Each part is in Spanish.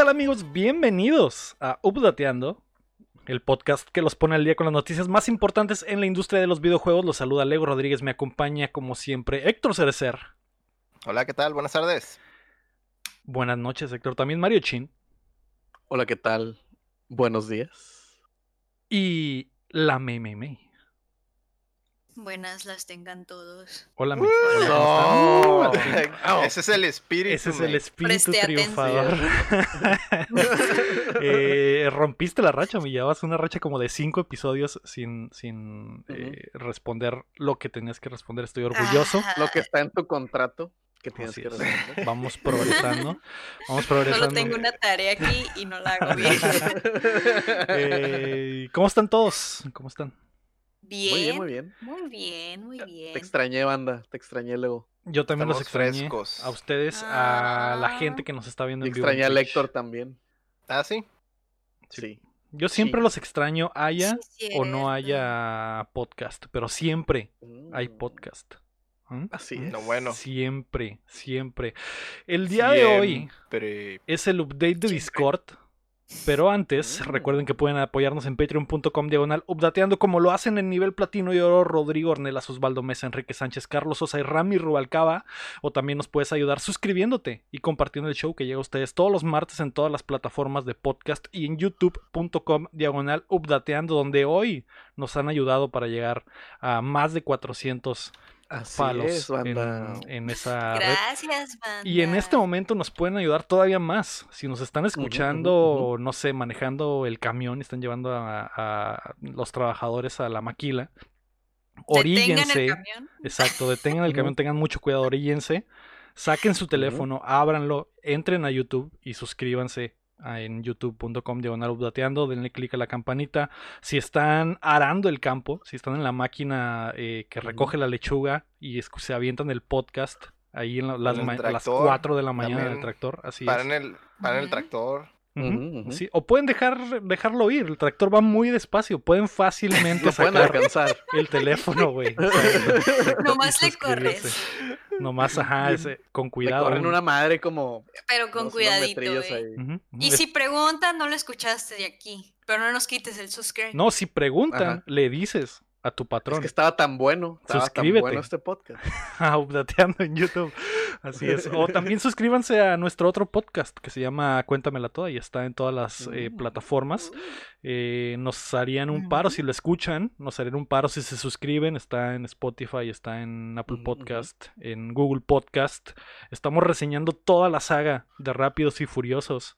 ¿Qué tal amigos? Bienvenidos a Updateando, el podcast que los pone al día con las noticias más importantes en la industria de los videojuegos. Los saluda Lego Rodríguez, me acompaña como siempre Héctor Cerecer. Hola, ¿qué tal? Buenas tardes. Buenas noches, Héctor. También Mario Chin. Hola, ¿qué tal? Buenos días. Y la Meme. Buenas las tengan todos. Hola, Meme. No, ese es el espíritu. Ese es el espíritu Preste triunfador. Eh, rompiste la racha, me llevabas una racha como de cinco episodios sin, sin eh, responder lo que tenías que responder. Estoy orgulloso. Lo que está en tu contrato que tienes que es. responder. Vamos progresando. Vamos progresando. Solo tengo una tarea aquí y no la hago bien. Eh, ¿Cómo están todos? ¿Cómo están? Bien. Muy bien, Muy bien, muy muy bien. Te extrañé, banda. Te extrañé luego. Yo también los extrañé. frescos. A ustedes, a la Ah. gente que nos está viendo en vivo. extrañé a. Héctor también. Ah, sí. Sí. Sí. Yo siempre Sí. los extraño, haya Sí, o no haya podcast, pero siempre hay Mm, podcast. ¿Mm? Así es. No, bueno. Siempre, siempre. El día de hoy es el update de Siempre. Discord. Pero antes, Mm. recuerden que pueden apoyarnos en patreon.com diagonal updateando como lo hacen en nivel platino y oro Rodrigo Ornelas, Osvaldo Mesa, Enrique Sánchez, Carlos Sosa y Rami Rubalcaba. O también nos puedes ayudar suscribiéndote y compartiendo el show que llega a ustedes todos los martes en todas las plataformas de podcast y en youtube.com diagonal updateando, donde hoy nos han ayudado para llegar a más de 400 Así palos es, banda. en, en esa red. Gracias, banda. Y en este momento nos pueden ayudar todavía más. Si nos están escuchando, no sé, manejando el camión y están llevando a, a los trabajadores a la maquila, Detengan oríllense. el camión. Exacto, detengan el camión, tengan mucho cuidado, oríllense. Saquen su teléfono, ábranlo, entren a YouTube y suscríbanse en youtube.com diagonal updateando, denle clic a la campanita. Si están arando el campo, si están en la máquina eh, que recoge la lechuga y es- se avientan el podcast ahí en la- las, el ma- a las tractor, 4 de la mañana en el también. tractor, así Paren es. el, paren el Ujú. Sí, O pueden dejar, dejarlo ir, el tractor va muy despacio, pueden fácilmente Lo pueden sacar alcanzar. el teléfono, güey. Nomás le corres. Nomás, ajá, ese, con cuidado. corren un- una madre como. Pero con cuidadito, eh. ujú. Y si preguntan, no lo escuchaste de aquí. Pero no nos quites el subscribe. No, si preguntan, Ajá. le dices a tu Es patrón, que estaba tan bueno. Estaba Suscríbete. tan bueno este podcast. a Updateando en YouTube. Así es. O también suscríbanse a nuestro otro podcast que se llama Cuéntamela Toda y está en todas las eh, Mm. plataformas. Eh, nos harían un paro si lo escuchan, nos harían un paro si se suscriben. Está en Spotify, está en Apple. Podcast, en Google Podcast. Estamos reseñando toda la saga de Rápidos y Furiosos.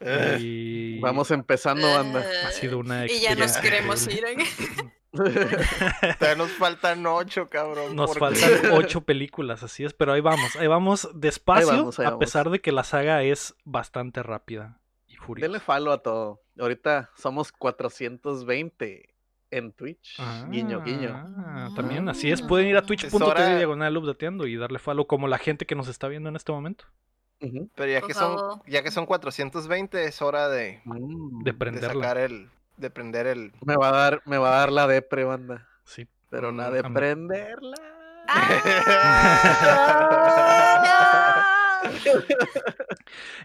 Eh, Y Vamos empezando, banda. ha sido una Y ya nos queremos ir. todavía nos faltan ocho, cabrón. Nos faltan ocho películas, así es, pero ahí vamos, ahí vamos despacio, Ahí vamos, ahí a vamos. pesar de que la saga es bastante rápida y furiosa. Denle follow a todo. Ahorita somos 420 en Twitch. guiño, guiño. Ah, también así es, pueden ir a twitch.tv hora- diagonal updateando y darle follow como la gente que nos está viendo en este momento. Pero ya Por que, son, ya que son 420, es hora de, Mm, De sacar el. De prender el. Me va a dar, me va a dar la depre, banda. Sí. Pero la de prenderla.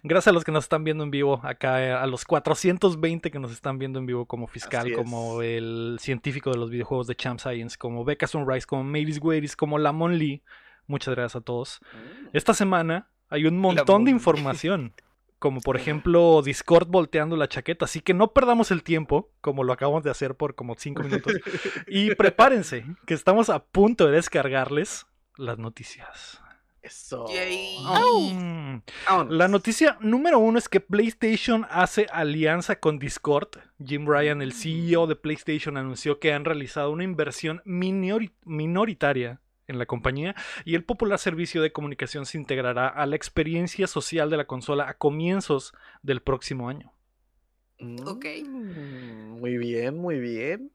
Gracias a los que nos están viendo en vivo acá, eh, a los 420 que nos están viendo en vivo como fiscal, como el científico de los videojuegos de Champ Science, como Becca Sunrise, como Mavis Weiris, como Lamon Lee. Muchas gracias a todos. Mm. Esta semana hay un montón de información, como por ejemplo Discord volteando la chaqueta, así que no perdamos el tiempo, como lo acabamos de hacer por como 5 minutos, y prepárense, que estamos a punto de descargarles las noticias. Eso. Mm. La noticia número uno es que PlayStation hace alianza con Discord. Jim Ryan, el CEO de PlayStation, anunció que han realizado una inversión minori- minoritaria en la compañía y el popular servicio de comunicación se integrará a la experiencia social de la consola a comienzos del próximo año. Ok. Mm, Muy bien, muy bien.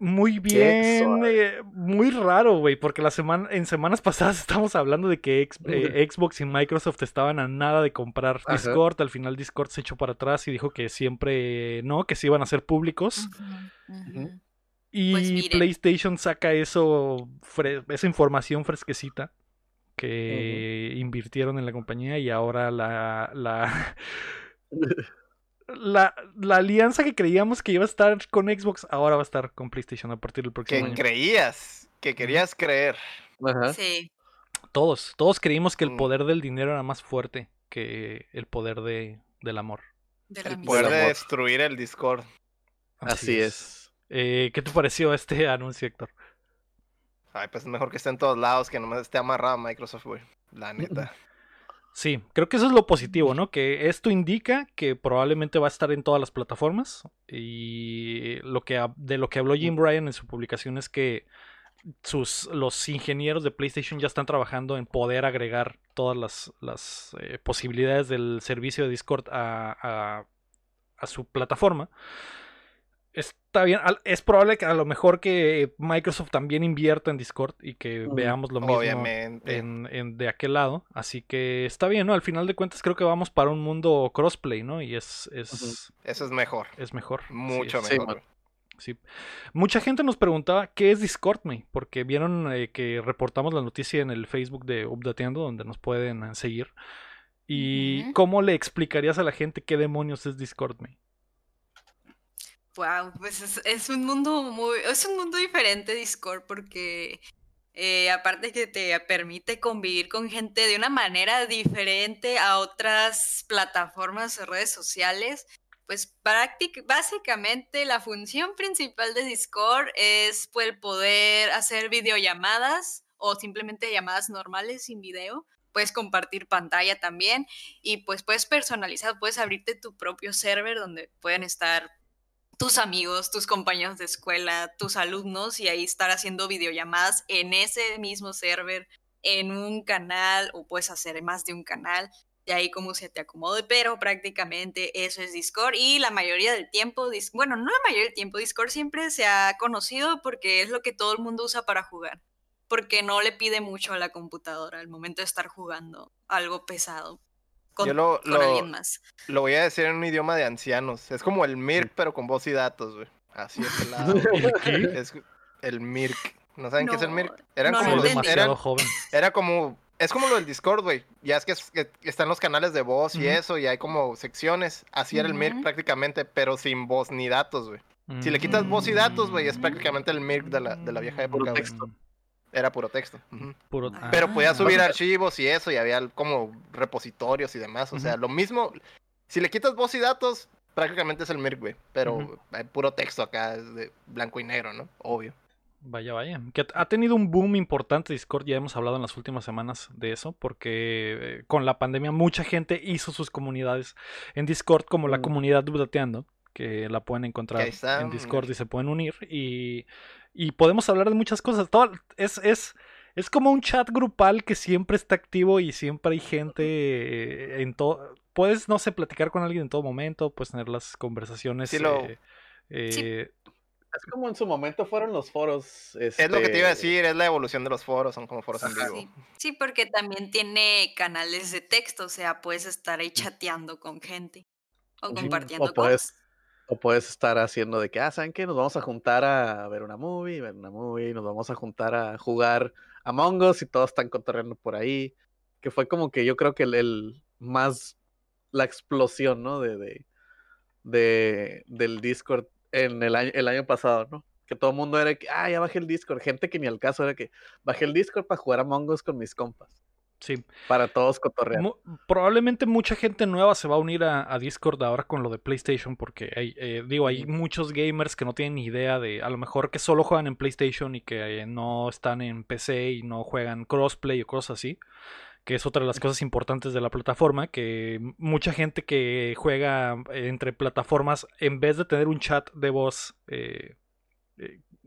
Muy bien, eh, muy raro, güey, porque la semana, en semanas pasadas estamos hablando de que ex- eh, Xbox y Microsoft estaban a nada de comprar Ajá. Discord, al final Discord se echó para atrás y dijo que siempre no, que se iban a ser públicos. Ujú. Y Pues miren. PlayStation saca eso, esa información fresquecita que invirtieron en la compañía y ahora la, la, la, la alianza que creíamos que iba a estar con Xbox ahora va a estar con PlayStation a partir del próximo Que año. creías, que querías creer. Ajá. Sí. Todos, todos creímos que el Mm. poder del dinero era más fuerte que el poder de, del amor. De El poder de destruir el Discord. Así es. Eh, ¿Qué te pareció este anuncio, Héctor? Ay, pues es mejor que esté en todos lados, que nomás esté amarrado a Microsoft, güey. La neta. Sí, creo que eso es lo positivo, ¿no? Que esto indica que probablemente va a estar en todas las plataformas. Y lo que de lo que habló Jim Ryan en su publicación es que sus, los ingenieros de PlayStation ya están trabajando en poder agregar todas las, las, eh, posibilidades del servicio de Discord a, a- a su plataforma. Está bien, es probable que a lo mejor que Microsoft también invierta en Discord y que veamos lo mismo Obviamente. en, en- de aquel lado. Así que está bien, ¿no? Al final de cuentas creo que vamos para un mundo crossplay, ¿no? Y es, es, Eso es mejor. es mejor. Sí, Mucho es- mejor. sí. Mucha gente nos preguntaba qué es Discord, me? Porque vieron eh, que reportamos la noticia en el Facebook de Updateando, donde nos pueden eh, seguir. ¿Y cómo le explicarías a la gente qué demonios es Discord, me? Wow, pues es, un mundo muy, es un mundo diferente Discord porque eh, aparte que te permite convivir con gente de una manera diferente a otras plataformas o redes sociales, pues básicamente la función principal de Discord es pues, poder hacer videollamadas o simplemente llamadas normales sin video. Puedes compartir pantalla también y pues puedes personalizar, puedes abrirte tu propio server donde pueden estar tus amigos, tus compañeros de escuela, tus alumnos y ahí estar haciendo videollamadas en ese mismo server, en un canal o puedes hacer más de un canal, de ahí como se te acomode, pero prácticamente eso es Discord y la mayoría del tiempo, bueno, no la mayoría del tiempo, Discord siempre se ha conocido porque es lo que todo el mundo usa para jugar, porque no le pide mucho a la computadora al momento de estar jugando algo pesado con, Yo lo- con lo- alguien más. Lo voy a decir en un idioma de ancianos. Es como el Mirk, pero con voz y datos, güey. Así es el lado. Es el Mirk. ¿No saben qué es el No, Mirk? Eran no como los- eran- joven. era como es como lo del Discord, güey. Ya es que, es- que están los canales de voz y eso, y hay como secciones. Así era el Mirk Ujú. prácticamente, pero sin voz ni datos, güey. Si le quitas voz y datos, güey, es prácticamente el Mirk de la, de la vieja época, texto. Era puro texto. Puro- Pero podías Ah. subir archivos y eso, y había como repositorios y demás. O sea, lo mismo. Si le quitas voz y datos, prácticamente es el Mirk, güey. Pero hay puro texto acá, es de blanco y negro, ¿no? Obvio. Vaya, vaya. Que ha- tenido un boom importante Discord, ya hemos hablado en las últimas semanas de eso, porque eh, con la pandemia mucha gente hizo sus comunidades en Discord, como la Mm. comunidad Updateando, que la pueden encontrar en Discord y se pueden unir. Y, y podemos hablar de muchas cosas. Todo, es, es, es como un chat grupal que siempre está activo y siempre hay gente en todo. Puedes, no sé, platicar con alguien en todo momento, puedes tener las conversaciones. Sí, lo- eh, eh, Es como en su momento fueron los foros. Es lo que te iba a este, decir, es la evolución de los foros, son como foros en vivo. Sí. Sí, porque también tiene canales de texto, o sea, puedes estar Mm. ahí chateando con gente o compartiendo O puedes, o puedes estar haciendo de que, ah, ¿saben qué? Nos vamos a juntar a ver una movie, ver una movie, nos vamos a juntar a jugar Among Us y todos están cotorreando por ahí. Que fue como que yo creo que el, el más, la explosión, ¿no? De, de, de- del Discord en el año, el año pasado, ¿no? Que todo el mundo era que, ah, ya bajé el Discord. Gente que ni al caso era que bajé el Discord para jugar Among Us con mis compas. Sí. Para todos cotorrear. Probablemente mucha gente nueva se va a unir a, a Discord ahora con lo de PlayStation porque hay, eh, digo, hay muchos gamers que no tienen ni idea de, a lo mejor que solo juegan en PlayStation y que eh, no están en PC y no juegan crossplay o cosas así, que es otra de las cosas importantes de la plataforma, que mucha gente que juega eh, entre plataformas, en vez de tener un chat de voz eh,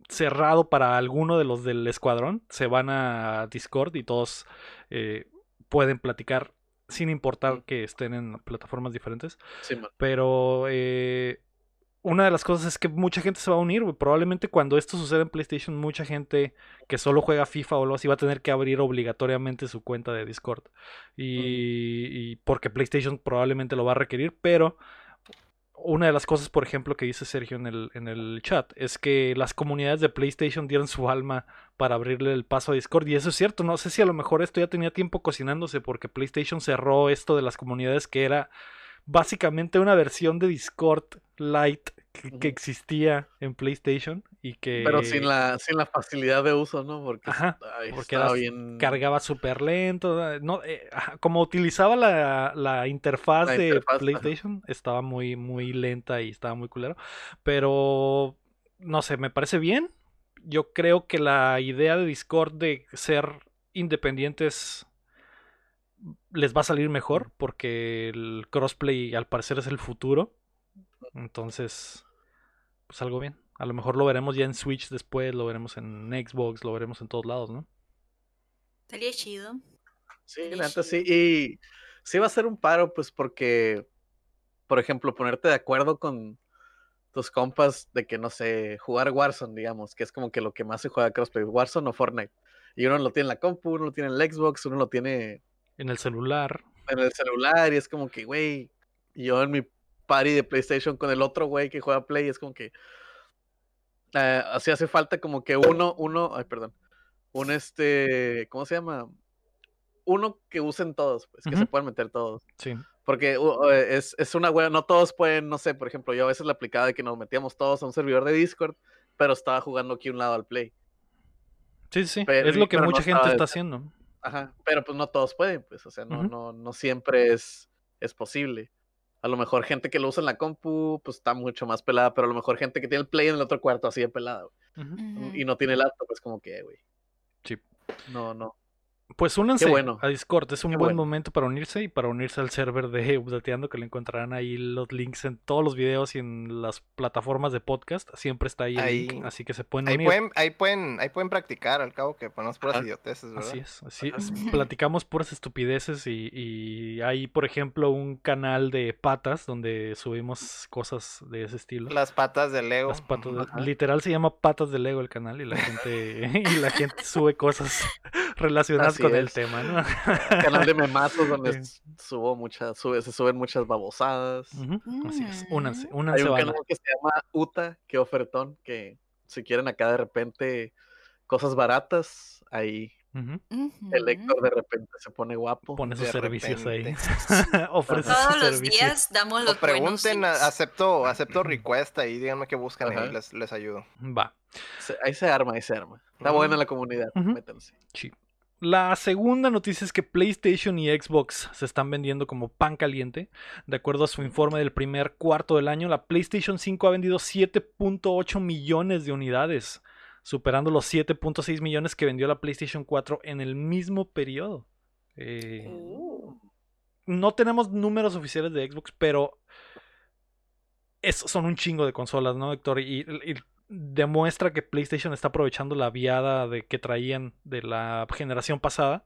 cerrado para alguno de los del escuadrón, se van a Discord y todos eh, pueden platicar sin importar que estén en plataformas diferentes. Sí. Pero eh, una de las cosas es que mucha gente se va a unir. Probablemente cuando esto suceda en PlayStation, mucha gente que solo juega FIFA o algo así va a tener que abrir obligatoriamente su cuenta de Discord. Y, y porque PlayStation probablemente lo va a requerir, pero una de las cosas, por ejemplo, que dice Sergio en el, en el chat, es que las comunidades de PlayStation dieron su alma para abrirle el paso a Discord. Y eso es cierto, no sé si a lo mejor esto ya tenía tiempo cocinándose porque PlayStation cerró esto de las comunidades que era básicamente una versión de Discord Lite que, existía en PlayStation y que... Pero sin la, sin la facilidad de uso, ¿no? Porque, porque cargaba súper lento. No, eh, como utilizaba la, interfaz de PlayStation, estaba muy, muy lenta y estaba muy culero. Pero, no sé, me parece bien. Yo creo que la idea de Discord de ser independientes les va a salir mejor porque el crossplay al parecer es el futuro. Entonces, pues algo bien. A lo mejor lo veremos ya en Switch después, lo veremos en Xbox, lo veremos en todos lados, ¿no? Estaría chido. Sí, sí. Y sí va a ser un paro, pues porque, por ejemplo, ponerte de acuerdo con tus compas de que, no sé, jugar Warzone, digamos, que es como que lo que más se juega crossplay, Warzone o Fortnite. Y uno lo tiene en la compu, uno lo tiene en el Xbox, uno lo tiene en el celular. En el celular, y es como que, güey, yo en mi party de PlayStation con el otro güey que juega Play, es como que. Eh, así hace falta como que uno, uno, ay, perdón. Un este, ¿cómo se llama? Uno que usen todos, pues, que se puedan meter todos. Sí. Porque es, es, una wea, no todos pueden, no sé, por ejemplo, yo a veces la aplicaba de que nos metíamos todos a un servidor de Discord, pero estaba jugando aquí un lado al Play. Sí, sí, es lo que mucha gente está haciendo. Ajá, pero pues no todos pueden, pues, o sea, no, no, no siempre es, es posible. A lo mejor gente que lo usa en la compu, pues está mucho más pelada, pero a lo mejor gente que tiene el play en el otro cuarto así de pelada, Y no tiene laptop, pues como que, güey. Sí. No, no. Pues únanse a Discord, es un buen momento para unirse y para unirse al server de Updateando, que le encontrarán ahí los links en todos los videos y en las plataformas de podcast. Siempre está ahí, el link, así que se pueden ahí Pueden, ahí, pueden, ahí pueden practicar, al cabo que ponemos puras idioteces, ¿verdad? Así es, así es. Platicamos puras estupideces y, y, hay, por ejemplo, un canal de patas donde subimos cosas de ese estilo. Las patas de Lego. Las patas literal se llama Patas de Lego el canal y la gente, y la gente sube cosas relacionadas con el tema, ¿no? Canal de memazos donde subo muchas, sube, se suben muchas babosadas. Así es, mm. únanse, únanse. Hay un canal que se llama Uta, que ofertón, que si quieren acá de repente cosas baratas, ahí el Héctor de repente se pone guapo. Pone sus servicios ahí. Ofrece Todos los días damos los pregunten, acepto, acepto request ahí, díganme qué buscan y les, les ayudo. Va. Ahí se arma, ahí se arma. Está buena la comunidad, métanse. Sí. La segunda noticia es que PlayStation y Xbox se están vendiendo como pan caliente. De acuerdo a su informe del primer cuarto del año, la PlayStation 5 ha vendido 7.8 millones de unidades, superando los 7.6 millones que vendió la PlayStation 4 en el mismo periodo. Eh, oh. no tenemos números oficiales de Xbox, pero son un chingo de consolas, ¿no, Héctor? y demuestra que PlayStation está aprovechando la viada de que traían de la generación pasada.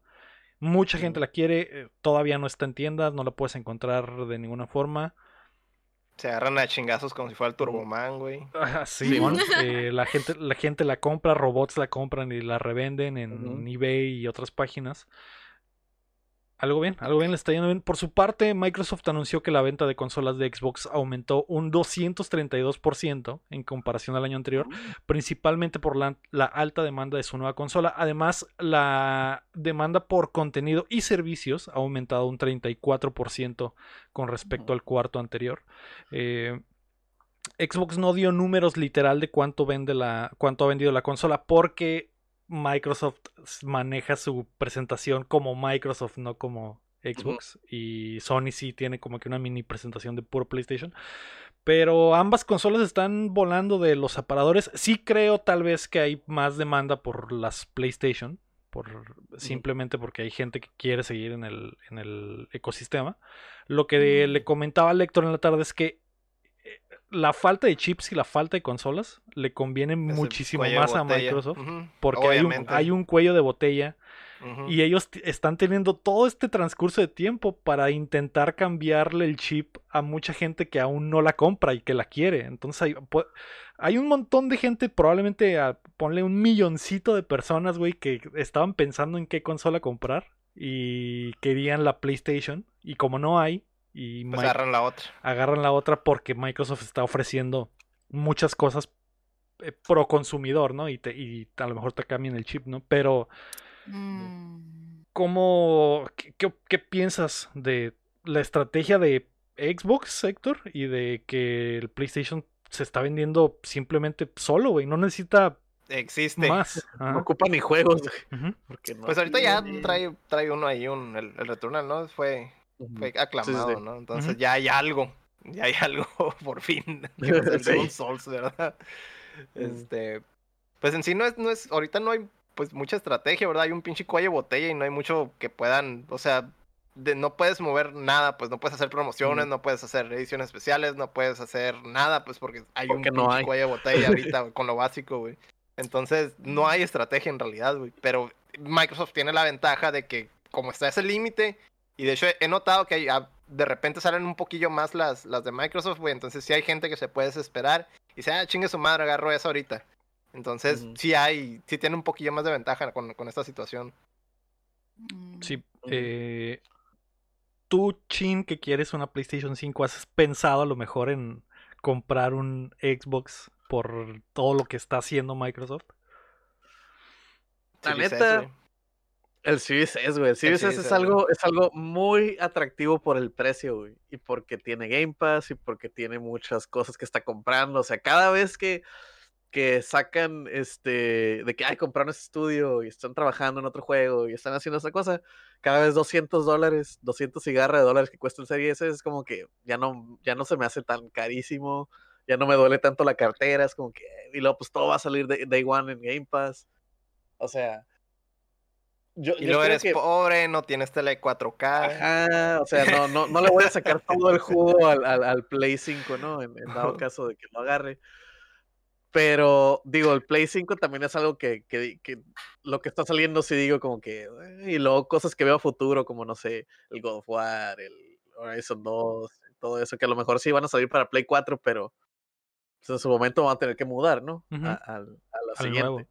Mucha gente la quiere, eh, todavía no está en tiendas, no la puedes encontrar de ninguna forma. Se agarran a chingazos como si fuera el Turboman, güey. sí, eh, la, gente, la gente la compra, robots la compran y la revenden en eBay y otras páginas. Algo bien, algo bien le está yendo bien. Por su parte, Microsoft anunció que la venta de consolas de Xbox aumentó un 232% en comparación al año anterior, mm. principalmente por la, alta demanda de su nueva consola. Además, la demanda por contenido y servicios ha aumentado un 34% con respecto al cuarto anterior. Eh, Xbox no dio números literal de cuánto vende la cuánto ha vendido la consola porque Microsoft maneja su presentación como Microsoft, no como Xbox. Y Sony sí tiene como que una mini presentación de puro PlayStation. Pero ambas consolas están volando de los aparadores. Sí creo tal vez que hay más demanda por las PlayStation. Por, simplemente porque hay gente que quiere seguir en el, en el ecosistema. Lo que le comentaba a Lector en la tarde es que la falta de chips y la falta de consolas le conviene muchísimo más a Microsoft porque hay un, cuello de botella y ellos están teniendo todo este transcurso de tiempo para intentar cambiarle el chip a mucha gente que aún no la compra y que la quiere. Entonces hay, hay un montón de gente, probablemente a, ponle un milloncito de personas, güey, que estaban pensando en qué consola comprar y querían la PlayStation y como no hay, y pues agarran la otra. Agarran la otra porque Microsoft está ofreciendo muchas cosas eh, pro consumidor, ¿no? Y, te, y a lo mejor te cambian el chip, ¿no? Pero, mm. ¿cómo, qué, piensas de la estrategia de Xbox, Héctor, y de que el PlayStation se está vendiendo simplemente solo, güey. No necesita Existe. más. No ocupa ni juegos. no Pues ahorita ya trae, trae uno ahí, un, el, el Returnal, ¿no? Fue. Fue aclamado, sí. ¿no? Entonces ya hay algo. Ya hay algo, por fin. Que Sí. Souls, ¿verdad? Este. Pues en sí no es, no es. Ahorita no hay pues mucha estrategia, ¿verdad? Hay un pinche cuello de botella y no hay mucho que puedan. O sea, de- no puedes mover nada, pues no puedes hacer promociones, no puedes hacer ediciones especiales, no puedes hacer nada, pues porque hay Porque un no pinche hay. cuello de botella ahorita con lo básico, güey. Entonces, no hay estrategia en realidad, güey. Pero Microsoft tiene la ventaja de que, como está ese límite, y de hecho he notado que hay- ah, de repente salen un poquillo más las, las de Microsoft, güey. Entonces, sí hay gente que se puede desesperar y dice, ah, chingue su madre, agarro esa ahorita. Entonces, sí hay, sí tiene un poquillo más de ventaja con, con esta situación. Mm, Sí. Ujú. eh, tú, Chin, que quieres una PlayStation 5, ¿has pensado a lo mejor en comprar un Xbox por todo lo que está haciendo Microsoft? La neta. El Series S, güey. El Series S es algo, es algo muy atractivo por el precio, güey. Y porque tiene Game Pass y porque tiene muchas cosas que está comprando. O sea, cada vez que, que sacan este de que ay, compraron ese estudio y están trabajando en otro juego y están haciendo esa cosa, cada vez 200 dólares, 200 cigarras de dólares que cuesta el Series S es como que ya no, ya no se me hace tan carísimo, ya no me duele tanto la cartera, es como que, y luego pues todo va a salir de Day One en Game Pass. O sea, yo, Y yo luego eres que- pobre, no tienes tele 4K. Ajá, o sea, no, no, no le voy a sacar todo el jugo al, al, al Play 5, ¿no? En, en dado caso de que lo agarre. Pero, digo, el Play 5 también es algo que, que, que lo que está saliendo, sí digo como que... eh, Y luego cosas que veo a futuro, como, no sé, el God of War, el Horizon 2, todo eso, que a lo mejor sí van a salir para Play 4, pero pues, en su momento van a tener que mudar, ¿no? Ujú. a, al- a la Al siguiente. nuevo.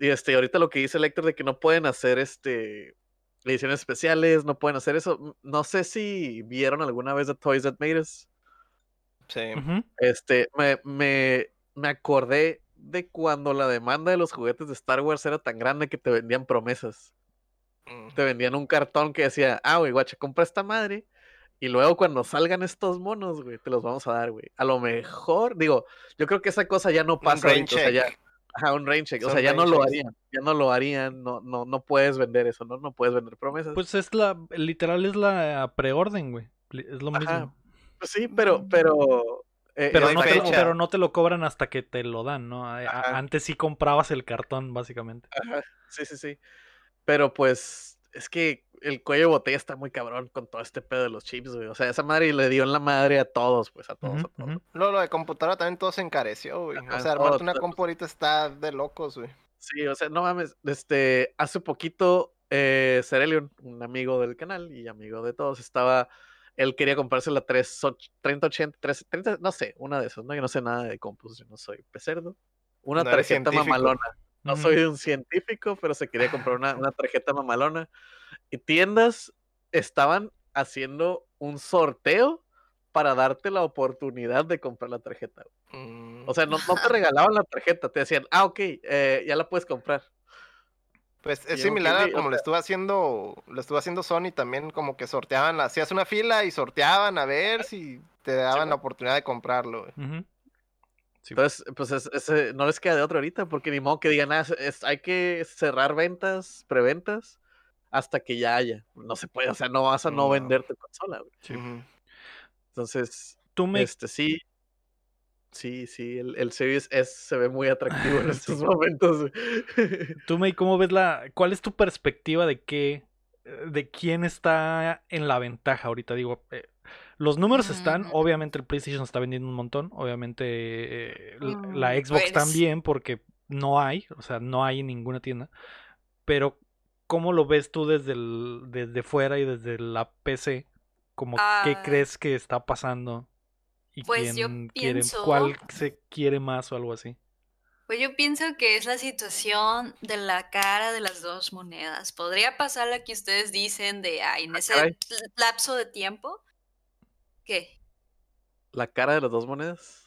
Y este, ahorita lo que dice el Héctor de que no pueden hacer este ediciones especiales, no pueden hacer eso. m- No sé si vieron alguna vez The Toys That Made Us. Sí. Este, me, me, me acordé de cuando la demanda de los juguetes de Star Wars era tan grande que te vendían promesas. Mm. Te vendían un cartón que decía, ah, güey, guacha, compra esta madre. Y luego cuando salgan estos monos, güey, te los vamos a dar, güey. A lo mejor, digo, yo creo que esa cosa ya no Un pasa rain ahorita, o sea, ya. Ajá, un rain check. O sea, ya no lo harían. Ya no lo harían. No, no, no puedes vender eso, ¿no? No puedes vender promesas. Pues, Pues es la, literal es la preorden, güey. Es lo Ajá, mismo. sí, pero, pero. eh, Pero no, te lo, pero no te lo cobran hasta que te lo dan, ¿no? Ajá. Antes sí comprabas el cartón, básicamente. ajá, sí, sí, sí. Pero pues, es que el cuello de botella está muy cabrón con todo este pedo de los chips, güey. O sea, esa madre le dio en la madre a todos, pues, a todos, Ujú, a todos. lo de computadora también todo se encareció, güey. Ajá, O sea, todo, armarte una compu ahorita está de locos, güey. Sí, o sea, no mames, este, hace poquito, eh, Cerelion, un amigo del canal y amigo de todos, estaba, él quería comprarse la 3, 3080, 3, 30, no sé, una de esas, ¿no? Yo no sé nada de compus, yo no soy pecerdo. Una No tarjeta mamalona. No soy un científico, pero se quería comprar una, una tarjeta mamalona. Y tiendas estaban haciendo un sorteo para darte la oportunidad de comprar la tarjeta. Mm, O sea, no, no te regalaban la tarjeta, te decían, ah, ok, eh, ya la puedes comprar. Pues es similar a como lo estuvo haciendo, lo estuvo haciendo Sony también, como que sorteaban, hacías una fila y sorteaban a ver si te daban la oportunidad de comprarlo. Ujú. Sí. Entonces, pues es- ese- no les queda de otro ahorita, porque ni modo que digan, ah, es- es- hay que cerrar ventas, preventas, hasta que ya haya. No se puede, o sea, no vas a no, No. vender tu consola. güey. Sí. Ujú. Entonces, Tú me este sí, sí, sí, el, el Series S se ve muy atractivo en estos momentos. Tú, May, ¿cómo ves la. ¿Cuál es tu perspectiva de qué. eh, de quién está en la ventaja ahorita? Digo, eh, los números están. Obviamente el PlayStation está vendiendo un montón. Obviamente eh, la Mm, Xbox pues- también, porque no hay. O sea, no hay en ninguna tienda. Pero, ¿cómo lo ves tú desde, el- desde fuera y desde la PC? Como, ¿qué Ah. crees que está pasando? ¿Y Pues yo quién quiere, pienso- cuál se quiere más o algo así? Pues yo pienso que es la situación de la cara de las dos monedas. Podría pasar la que ustedes dicen de, ay, en ese caray. lapso de tiempo. ¿Qué? La cara de las dos monedas.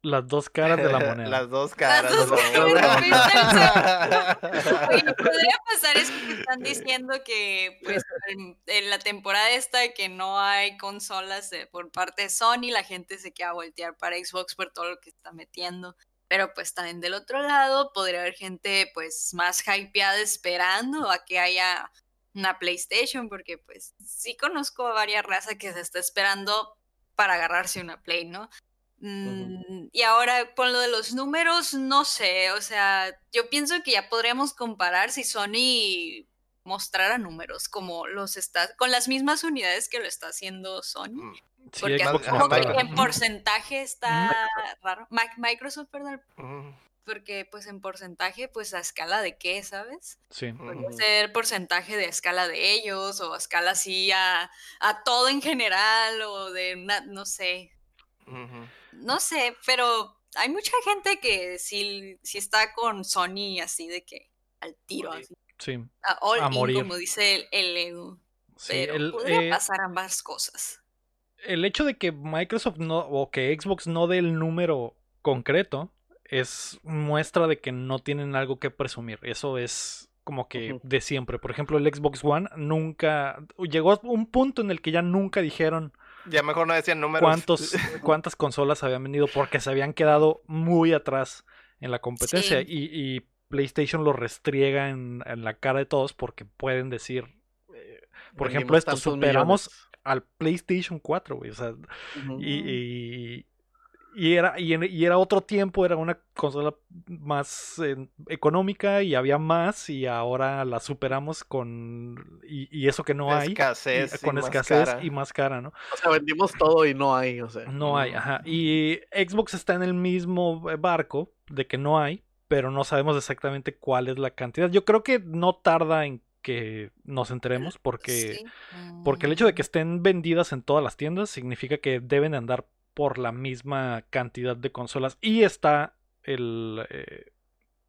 Las dos caras de la moneda. Las dos caras. dos de la caras, moneda. Oye, podría pasar eso que están diciendo que pues en, en la temporada esta de que no hay consolas de- por parte de Sony, la gente se queda a voltear para Xbox por todo lo que está metiendo. Pero pues también del otro lado podría haber gente pues más hypeada esperando a que haya una PlayStation, porque pues sí conozco a varias razas que se está esperando para agarrarse una Play, ¿no? Mm, Y ahora, con lo de los números, no sé, o sea, yo pienso que ya podríamos comparar si Sony mostrara números como los está, con las mismas unidades que lo está haciendo Sony. Mm, Sí, Porque Xbox que en porcentaje está raro. Mi- Microsoft, perdón, porque pues en porcentaje, pues a escala de qué, ¿sabes? Sí. Ujú. ser porcentaje de escala de ellos o a escala así a, a todo en general o de una, no sé, no sé, pero hay mucha gente que sí, sí está con Sony así de que al tiro, así, Sí. a all A in, morir. como dice el, el Edu. sí. Pero El, podría eh, pasar ambas cosas. el hecho de que Microsoft no o que Xbox no dé el número concreto es muestra de que no tienen algo que presumir. Eso es como que de siempre. Por ejemplo, el Xbox One nunca llegó a un punto en el que ya nunca dijeron Ya mejor no decían números. cuántos cuántas consolas habían vendido porque se habían quedado muy atrás en la competencia Sí. y, y PlayStation lo restriega en, en la cara de todos porque pueden decir eh, por ejemplo esto superamos millones. al PlayStation 4 güey, o sea y, y era, y, en- y era otro tiempo, era una consola más eh, económica y había más y ahora la superamos con... Y, y eso que no hay. y- Escasez. y con escasez cara. y más cara, ¿no? O sea, vendimos todo y no hay, o sea. No hay, ajá. Y Xbox está en el mismo eh, barco de que no hay, pero no sabemos exactamente cuál es la cantidad. Yo creo que no tarda en que nos enteremos porque... Sí. Porque el hecho de que Mm, estén vendidas en todas las tiendas significa que deben andar por la misma cantidad de consolas. Y está eh,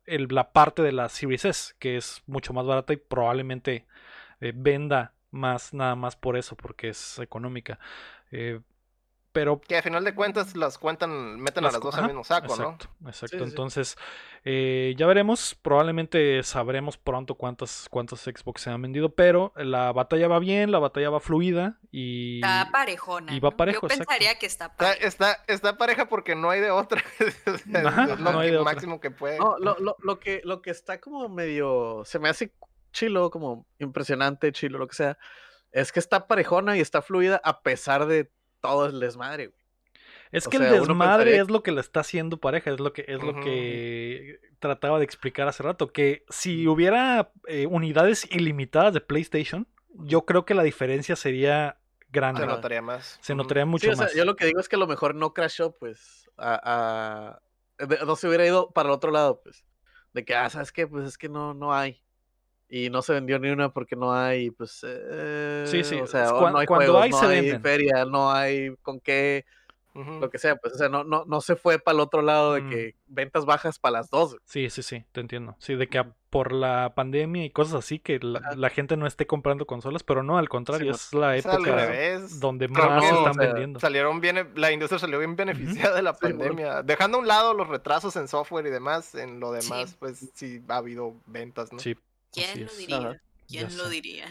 la parte de la Series S, que es mucho más barata y probablemente eh, venda más nada más por eso, porque es económica. Eh, pero Que a final de cuentas las cuentan, meten las a las dos ajá, al mismo saco, exacto, Exacto, Sí, entonces eh, ya veremos, probablemente sabremos pronto cuántas, cuántas Xbox se han vendido, pero la batalla va bien, la batalla va fluida y... Está parejona. y va ¿no? parejo, Yo exacto. pensaría que está ¿no? pareja. Está, está, está pareja porque no hay de otra. Ajá, es lo no hay de otra. máximo que puede. No, lo, lo, lo que, lo que está como medio. Se me hace chilo, como impresionante, chilo, lo que sea. Es que está parejona y está fluida a pesar de todo el desmadre, güey. Es O que sea, el desmadre pensaría- es lo que le está haciendo pareja, es lo que es lo que trataba de explicar hace rato, que si hubiera eh, unidades ilimitadas de PlayStation, yo creo que la diferencia sería grande. Se notaría más. Se notaría mucho Sí, o sea, más. yo lo que digo es que a lo mejor no crashó, pues, a, no se hubiera ido para el otro lado, pues, de que, ah, ¿sabes qué? Pues es que no, no hay. Y no se vendió ni una porque no hay, pues, eh, Sí, sí, o sea, no hay cuando juegos, hay, no se hay venden. feria, no hay con qué, lo que sea, pues, o sea, no, no, no se fue para el otro lado de Mm. que ventas bajas para las dos. Sí, sí, sí, te entiendo. Sí, de que a- por la pandemia y cosas así que la, gente no esté comprando consolas, pero no, al contrario, es la Es al época revés. donde Creo más que, se o están sea, vendiendo. Salieron bien, la industria salió bien beneficiada de la Sí, bueno. pandemia. Dejando a un lado los retrasos en software y demás, en lo Sí. demás, pues sí ha habido ventas, ¿no? Sí, ¿Quién lo diría? Ajá. ¿Quién Ya lo sé. diría?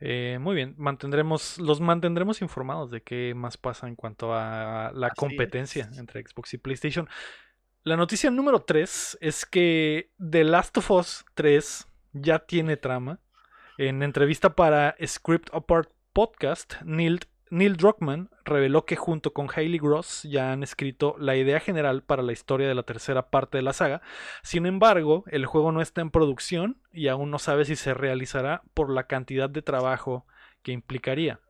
Eh, muy bien, mantendremos, los mantendremos informados de qué más pasa en cuanto a la Así competencia es. entre Xbox y PlayStation. La noticia número 3 es que The Last of Us 3 ya tiene trama. En entrevista para Script Apart Podcast, Neil, Neil Druckmann reveló que junto con Hailey Gross ya han escrito la idea general para la historia de la tercera parte de la saga. Sin embargo, el juego no está en producción y aún no sabe si se realizará por la cantidad de trabajo que implicaría.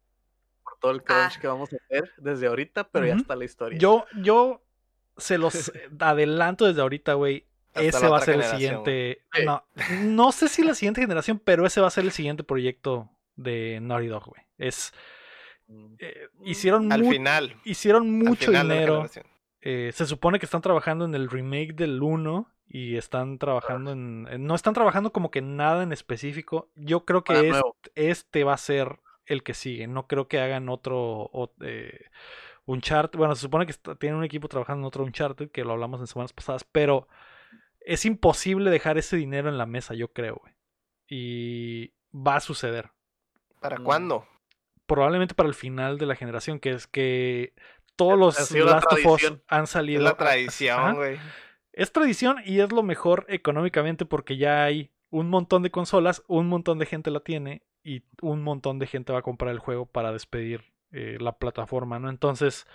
Por todo el crunch Ah. que vamos a hacer desde ahorita, pero ya Ujú. está la historia. Yo, yo se los adelanto desde ahorita, güey. Ese va a ser el siguiente. No sé si la siguiente generación, pero ese va a ser el siguiente proyecto de Naughty Dog, güey. Es. Mm. eh, hicieron Al mu- final. hicieron al mucho final dinero. Eh, se supone que están trabajando en el remake del 1 y están trabajando en, en- No están trabajando como que nada en específico. Yo creo que Nada es- nuevo. este va a ser el que sigue. No creo que hagan otro. o- eh, Uncharted, bueno, se supone que está- tiene un equipo trabajando en otro Uncharted, que lo hablamos en semanas pasadas, pero es imposible dejar ese dinero en la mesa, yo creo, güey. Y va a suceder. ¿Para Mm. cuándo? Probablemente para el final de la generación, que es que todos los la Last of Us han Es salido. la Ajá. tradición, güey. Es tradición y es lo mejor económicamente porque ya hay un montón de consolas, un montón de gente la tiene y un montón de gente va a comprar el juego para despedir eh, la plataforma, ¿no? Entonces,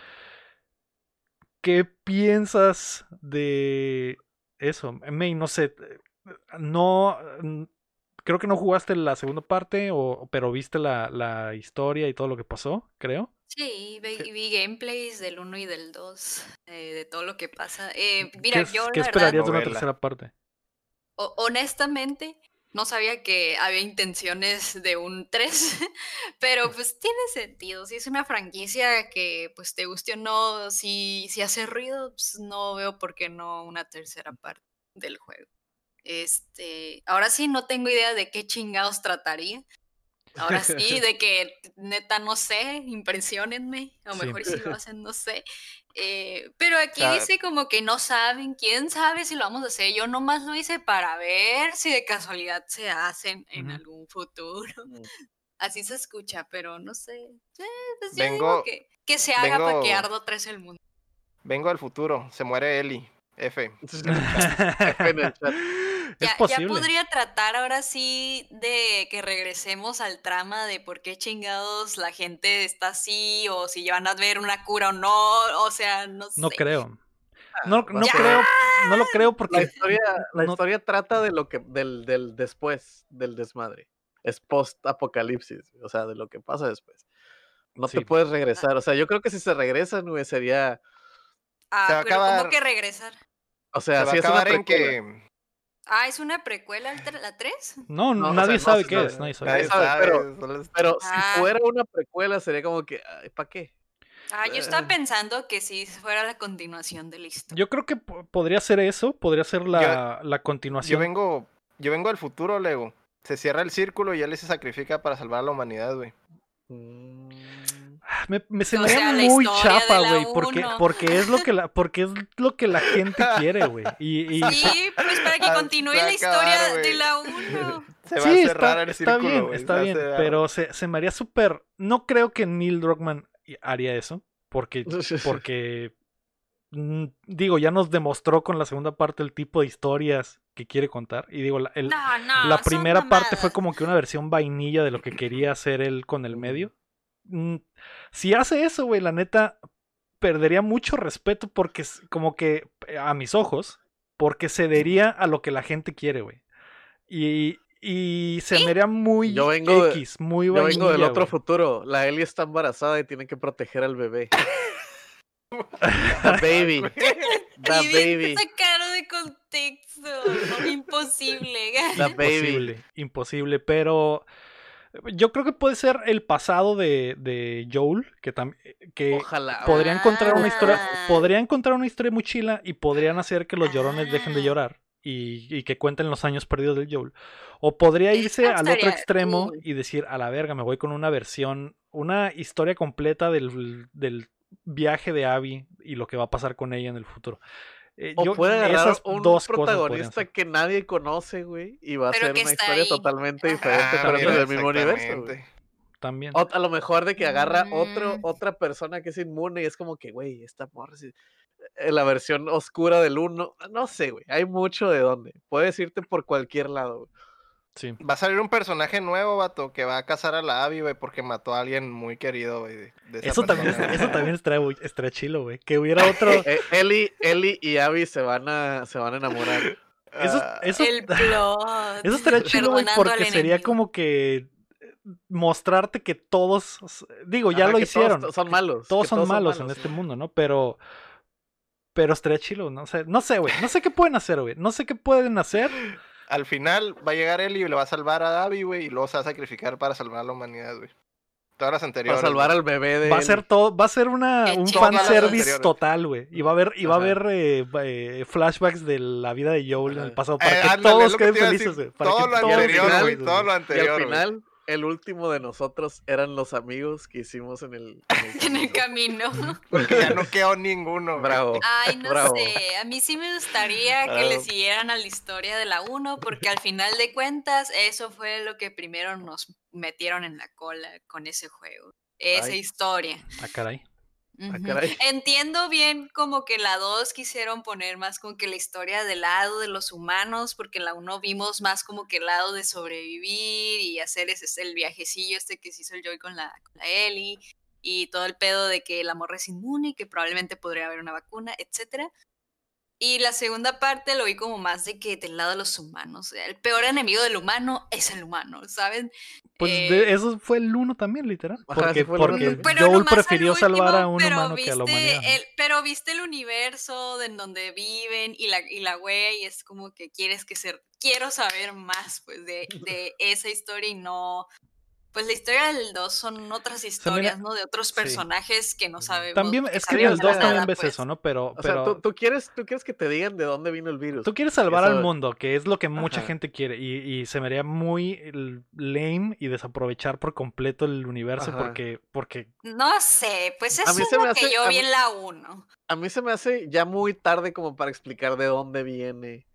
¿qué piensas de eso? May, no sé, no, creo que no jugaste la segunda parte, o, pero viste la, la historia y todo lo que pasó, creo. Sí, vi, vi gameplays del 1 y del 2, eh, de todo lo que pasa. Eh, ¿Qué, mira, es- yo qué la verdad, esperarías de una tercera parte? ho- honestamente, no sabía que había intenciones de un 3, pero pues tiene sentido. Si es una franquicia que pues te guste o no, si, si hace ruido, pues no veo por qué no una tercera parte del juego. Este, ahora sí no tengo idea de qué chingados trataría. Ahora sí, de que neta no sé, impresionenme. A lo mejor si lo hacen, no sé. Eh, pero aquí dice como que no saben, quién sabe si lo vamos a hacer. Yo nomás lo hice para ver si de casualidad se hacen en algún futuro. Mm. Así se escucha, pero no sé. Eh, pues yo digo Vengo- que, que se haga para que vengo- ardo tres el mundo. Vengo al futuro. Se muere Eli. F. en el chat. Ya, podría tratar ahora sí de que regresemos al trama de por qué chingados la gente está así o si van a ver una cura o no. O sea, no sé. No creo. No, no creo, no lo creo La porque historia, la no- historia trata de lo que, del, del después, del desmadre. Es post-apocalipsis, o sea, de lo que pasa después. No Sí. te puedes regresar. O sea, yo creo que si se regresan, güey, sería. Ah, Se va pero ¿cómo acabar- que regresar? O Se sea, va a si es una precuela. que. Ah, ¿es una precuela la 3? no, No, o nadie sea, no sabe se qué es, nadie sabe. Pero- Pero Ah. si fuera una precuela, sería como que, ¿para qué? Ah, yo Eh. estaba pensando que si fuera la continuación de la historia. Yo creo que po- podría ser eso, podría ser la, la Yo continuación. vengo. Yo vengo al futuro, Lego. Se cierra el círculo y él se sacrifica para salvar a la humanidad, güey. Mm, Ah, Me, me se O me sea, muy chapa, güey, porque, porque es lo que la, porque es lo que la gente quiere, güey. Y, y Sí, pues para que Ah, continúe la historia acabar, de la 1. Se va sí, a cerrar está, el está círculo, bien, güey, está bien, pero se, se me haría súper... No creo que Neil Druckmann haría eso, porque, porque mm, digo, ya nos demostró con la segunda parte el tipo de historias que quiere contar. Y digo, la, el- No, no, la primera parte fue como que una versión vainilla de lo que quería hacer él con el medio. Mm, Si hace eso, güey, la neta, perdería mucho respeto porque es como que, eh, a mis ojos, porque cedería a lo que la gente quiere, güey. Y, y se me haría muy Yo vengo de- X, muy Yo vengo del otro futuro. La Ellie está embarazada y tiene que proteger al bebé. The baby. The baby. Sacaron de contexto. imposible. The baby. Imposible, imposible, pero yo creo que puede ser el pasado de, de Joel, que también que Ojalá. podría encontrar una historia, podría encontrar una historia muy chila y podrían hacer que los llorones dejen de llorar y, y que cuenten los años perdidos del Joel. O podría irse al otro extremo y decir, a la verga, me voy con una versión, una historia completa del, del viaje de Abby y lo que va a pasar con ella en el futuro. Eh, O yo- puede agarrar esas un dos protagonista que nadie conoce, güey, y va a Pero ser una historia ahí. totalmente Ajá. diferente, Ah, pero del mismo universo. güey. También. O a lo mejor de que agarra otro, Mm. otra persona que es inmune y es como que, güey, esta morra eh, la versión oscura del uno, no sé, güey, hay mucho de dónde. Puedes irte por cualquier lado. güey. Sí. Va a salir un personaje nuevo, vato, que va a casar a la Abby, güey, porque mató a alguien muy querido, güey. Eso también, persona, eso también estaría chilo, güey. Que hubiera otro. Eh, Ellie, Ellie y Abby se van a, se van a enamorar. Eso, Ah, eso, El plot. eso estaría chido, güey, porque sería como que eh, mostrarte que todos. Digo, ya Ajá, lo que todos hicieron. son malos. Todos son malos en este mundo, ¿no? Pero. Pero estaría chido, no sé. No sé, güey. No sé qué pueden hacer, güey. No sé qué pueden hacer. Al final va a llegar él y le va a salvar a Abby, güey, y luego se va a sacrificar para salvar a la humanidad, güey. Todas las Para anteriores. salvar güey. al bebé de Va a él. ser todo. Va a ser una, un fanservice total, güey. Y va a haber, y va a haber eh, eh, flashbacks de la vida de Joel en el pasado. Para Eh, que ándale, es todos que queden felices, güey. Para Todo que lo anterior, güey. Todo lo Y anterior. al güey. final, el último de nosotros eran los amigos que hicimos en el, en el camino. Porque ya no quedó ninguno. Bravo. Ay, no Bravo. sé. A mí sí me gustaría que Ah. le siguieran a la historia de la 1, porque al final de cuentas, eso fue lo que primero nos metieron en la cola con ese juego. Esa Ay. historia. Ah, caray. Ah. Entiendo bien como que la 2 quisieron poner más como que la historia del lado de los humanos, porque en la 1 vimos más como que el lado de sobrevivir y hacer ese el viajecillo este que se hizo el Joy con la, con la Ellie y todo el pedo de que el amor es inmune y que probablemente podría haber una vacuna, etcétera. Y la segunda parte lo vi como más de que del lado de los humanos. El peor enemigo del humano es el humano, ¿saben? Pues Eh, de- eso fue el uno también, literal. Ajá, Porque, sí porque Joel prefirió salvar a un humano que a la viste humanidad. el- pero viste el universo de en donde viven y la, y la güey es como que quieres que ser, quiero saber más pues de, de esa historia y no, pues la historia del 2 son otras historias, ¿no? De otros sí. personajes que no sabemos. También, es que en el 2 nada, también ves pues. eso, ¿no? Pero, O sea, pero ¿tú, tú quieres, tú quieres que te digan de dónde vino el virus. Tú quieres salvar al mundo, que es lo que mucha Ajá. gente quiere. Y, y se me haría muy lame y desaprovechar por completo el universo Ajá. porque, porque No sé, pues eso es lo que yo vi mí- en la 1. A mí se me hace ya muy tarde como para explicar de dónde viene.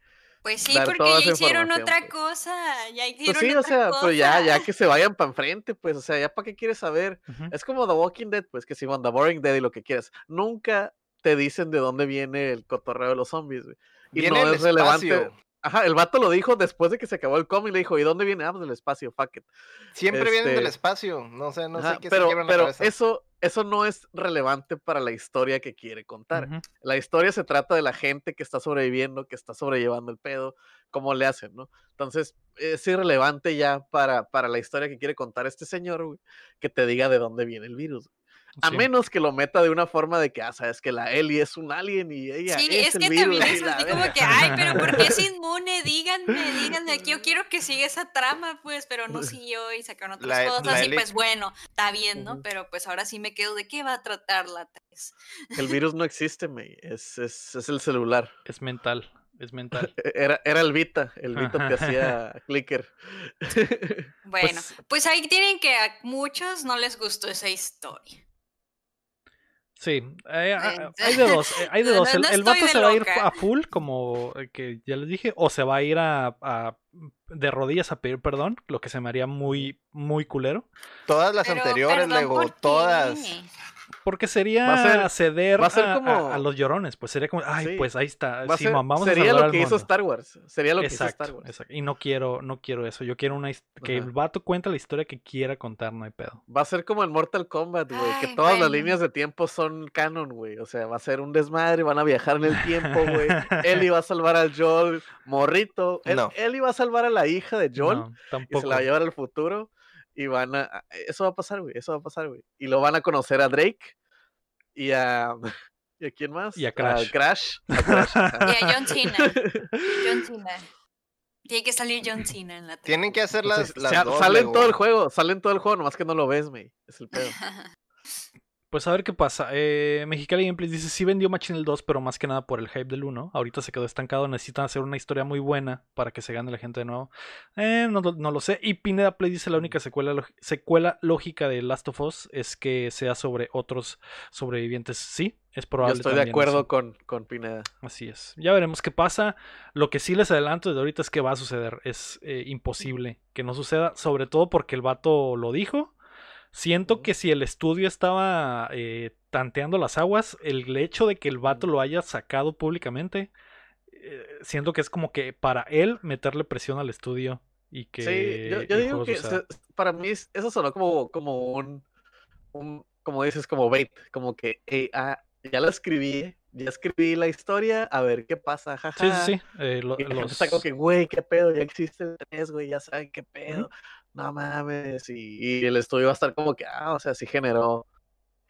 Pues sí, porque ya hicieron otra pues. cosa, ya Pues hicieron sí, o sea, cosa. pero ya, ya que se vayan para enfrente, pues, o sea, ya para qué quieres saber. Es como The Walking Dead, pues, que si The Boring Dead y lo que quieras. Nunca te dicen de dónde viene el cotorreo de los zombies, güey. Y Viene no es relevante. Ajá, el vato lo dijo después de que se acabó el cómic, le dijo, ¿y dónde viene? Ah, pues del espacio, fuck it. Siempre vienen del Este- espacio. No sé, no Ajá, sé qué pero se en la pero cabeza. eso, eso no es relevante para la historia que quiere contar. La historia se trata de la gente que está sobreviviendo, que está sobrellevando el pedo, cómo le hacen, ¿no? Entonces, es irrelevante ya para, para la historia que quiere contar este señor, güey, que te diga de dónde viene el virus. A Sí. menos que lo meta de una forma de que, ah, sabes que la Ellie es un alien y ella Sí, es, es el que virus. también es así como que, ay, pero ¿por qué es inmune? Díganme, díganme, que yo quiero que siga esa trama, pues, pero no siguió y sacaron otras La- cosas la y pues bueno, está bien, ¿no? Pero pues ahora sí me quedo de qué va a tratar la 3. El virus no existe, me. Es, es, es el celular. Es mental, es mental. E- Era, era el Vita. El Vita te hacía clicker. Bueno, Pues- pues, ahí tienen que a muchos no les gustó esa historia. Sí, eh, hay de dos, eh, hay de dos. El, no el vato se va a ir a full, como eh, que ya les dije, o se va a ir a, a- de rodillas a pedir perdón, lo que se me haría muy, muy culero. Todas las Pero, anteriores, luego, ¿por qué? Porque sería Va a ser- ceder va a ser a, a- como- a los llorones, pues sería como, ay, Sí. pues ahí está, Va a sí, ser- mam- vamos a sería lo que hizo. Star Wars. Sería lo que hizo Star Wars. exacto. Y no quiero, no quiero eso. Yo quiero una que el vato cuenta la historia que quiera contar, no hay pedo. Va a ser como en Mortal Kombat, güey, que Ay, todas las líneas de tiempo son canon, güey. O sea, va a ser un desmadre, van a viajar en el tiempo, güey. Ellie va a salvar al Joel morrito. El- No. Va a salvar a la hija de Joel No, y se la va a llevar al futuro. Y van a. a- Eso va a pasar, güey. Eso va a pasar, güey. Y lo van a conocer a Drake y a. ¿Y a quién más? Y a Crash. Crash. A Crash, ajá. Y a John Cena. John Cena. Tiene que salir John Cena en la 3. Tienen que hacer las, las sea- dos, sale en luego. todo el juego, sale en todo el juego, nomás que no lo ves, güey. Es el pedo. Pues a ver qué pasa. Eh, Mexicali Gameplays dice, sí vendió Machine el 2, pero más que nada por el hype del 1. Ahorita se quedó estancado, necesitan hacer una historia muy buena para que se gane la gente de nuevo. Eh, no, lo- no lo sé. Y Pineda Play dice, la única secuela, secuela lógica de Last of Us es que sea sobre otros sobrevivientes. Sí, es Yo probable. estoy de acuerdo con, con Pineda. Así es. Ya veremos qué pasa. Lo que sí les adelanto desde ahorita es que va a suceder. Es eh, imposible que no suceda, sobre todo porque el vato lo dijo. Siento que si el estudio estaba eh, tanteando las aguas, el hecho de que el vato lo haya sacado públicamente, eh, siento que es como que para él meterle presión al estudio y que Sí, yo, digo que se- para mí es- eso sonó como, como un, un- como dices, como bait, como que "Ey, ah, ya la escribí, ya escribí la historia, a ver qué pasa, Sí, jaja. sí, sí. eh, lo- Y la gente los- está como que, güey, qué pedo, ya existe el 3, güey, ya saben qué pedo, no mames, y, y el estudio va a estar como que, ah, o sea, sí generó,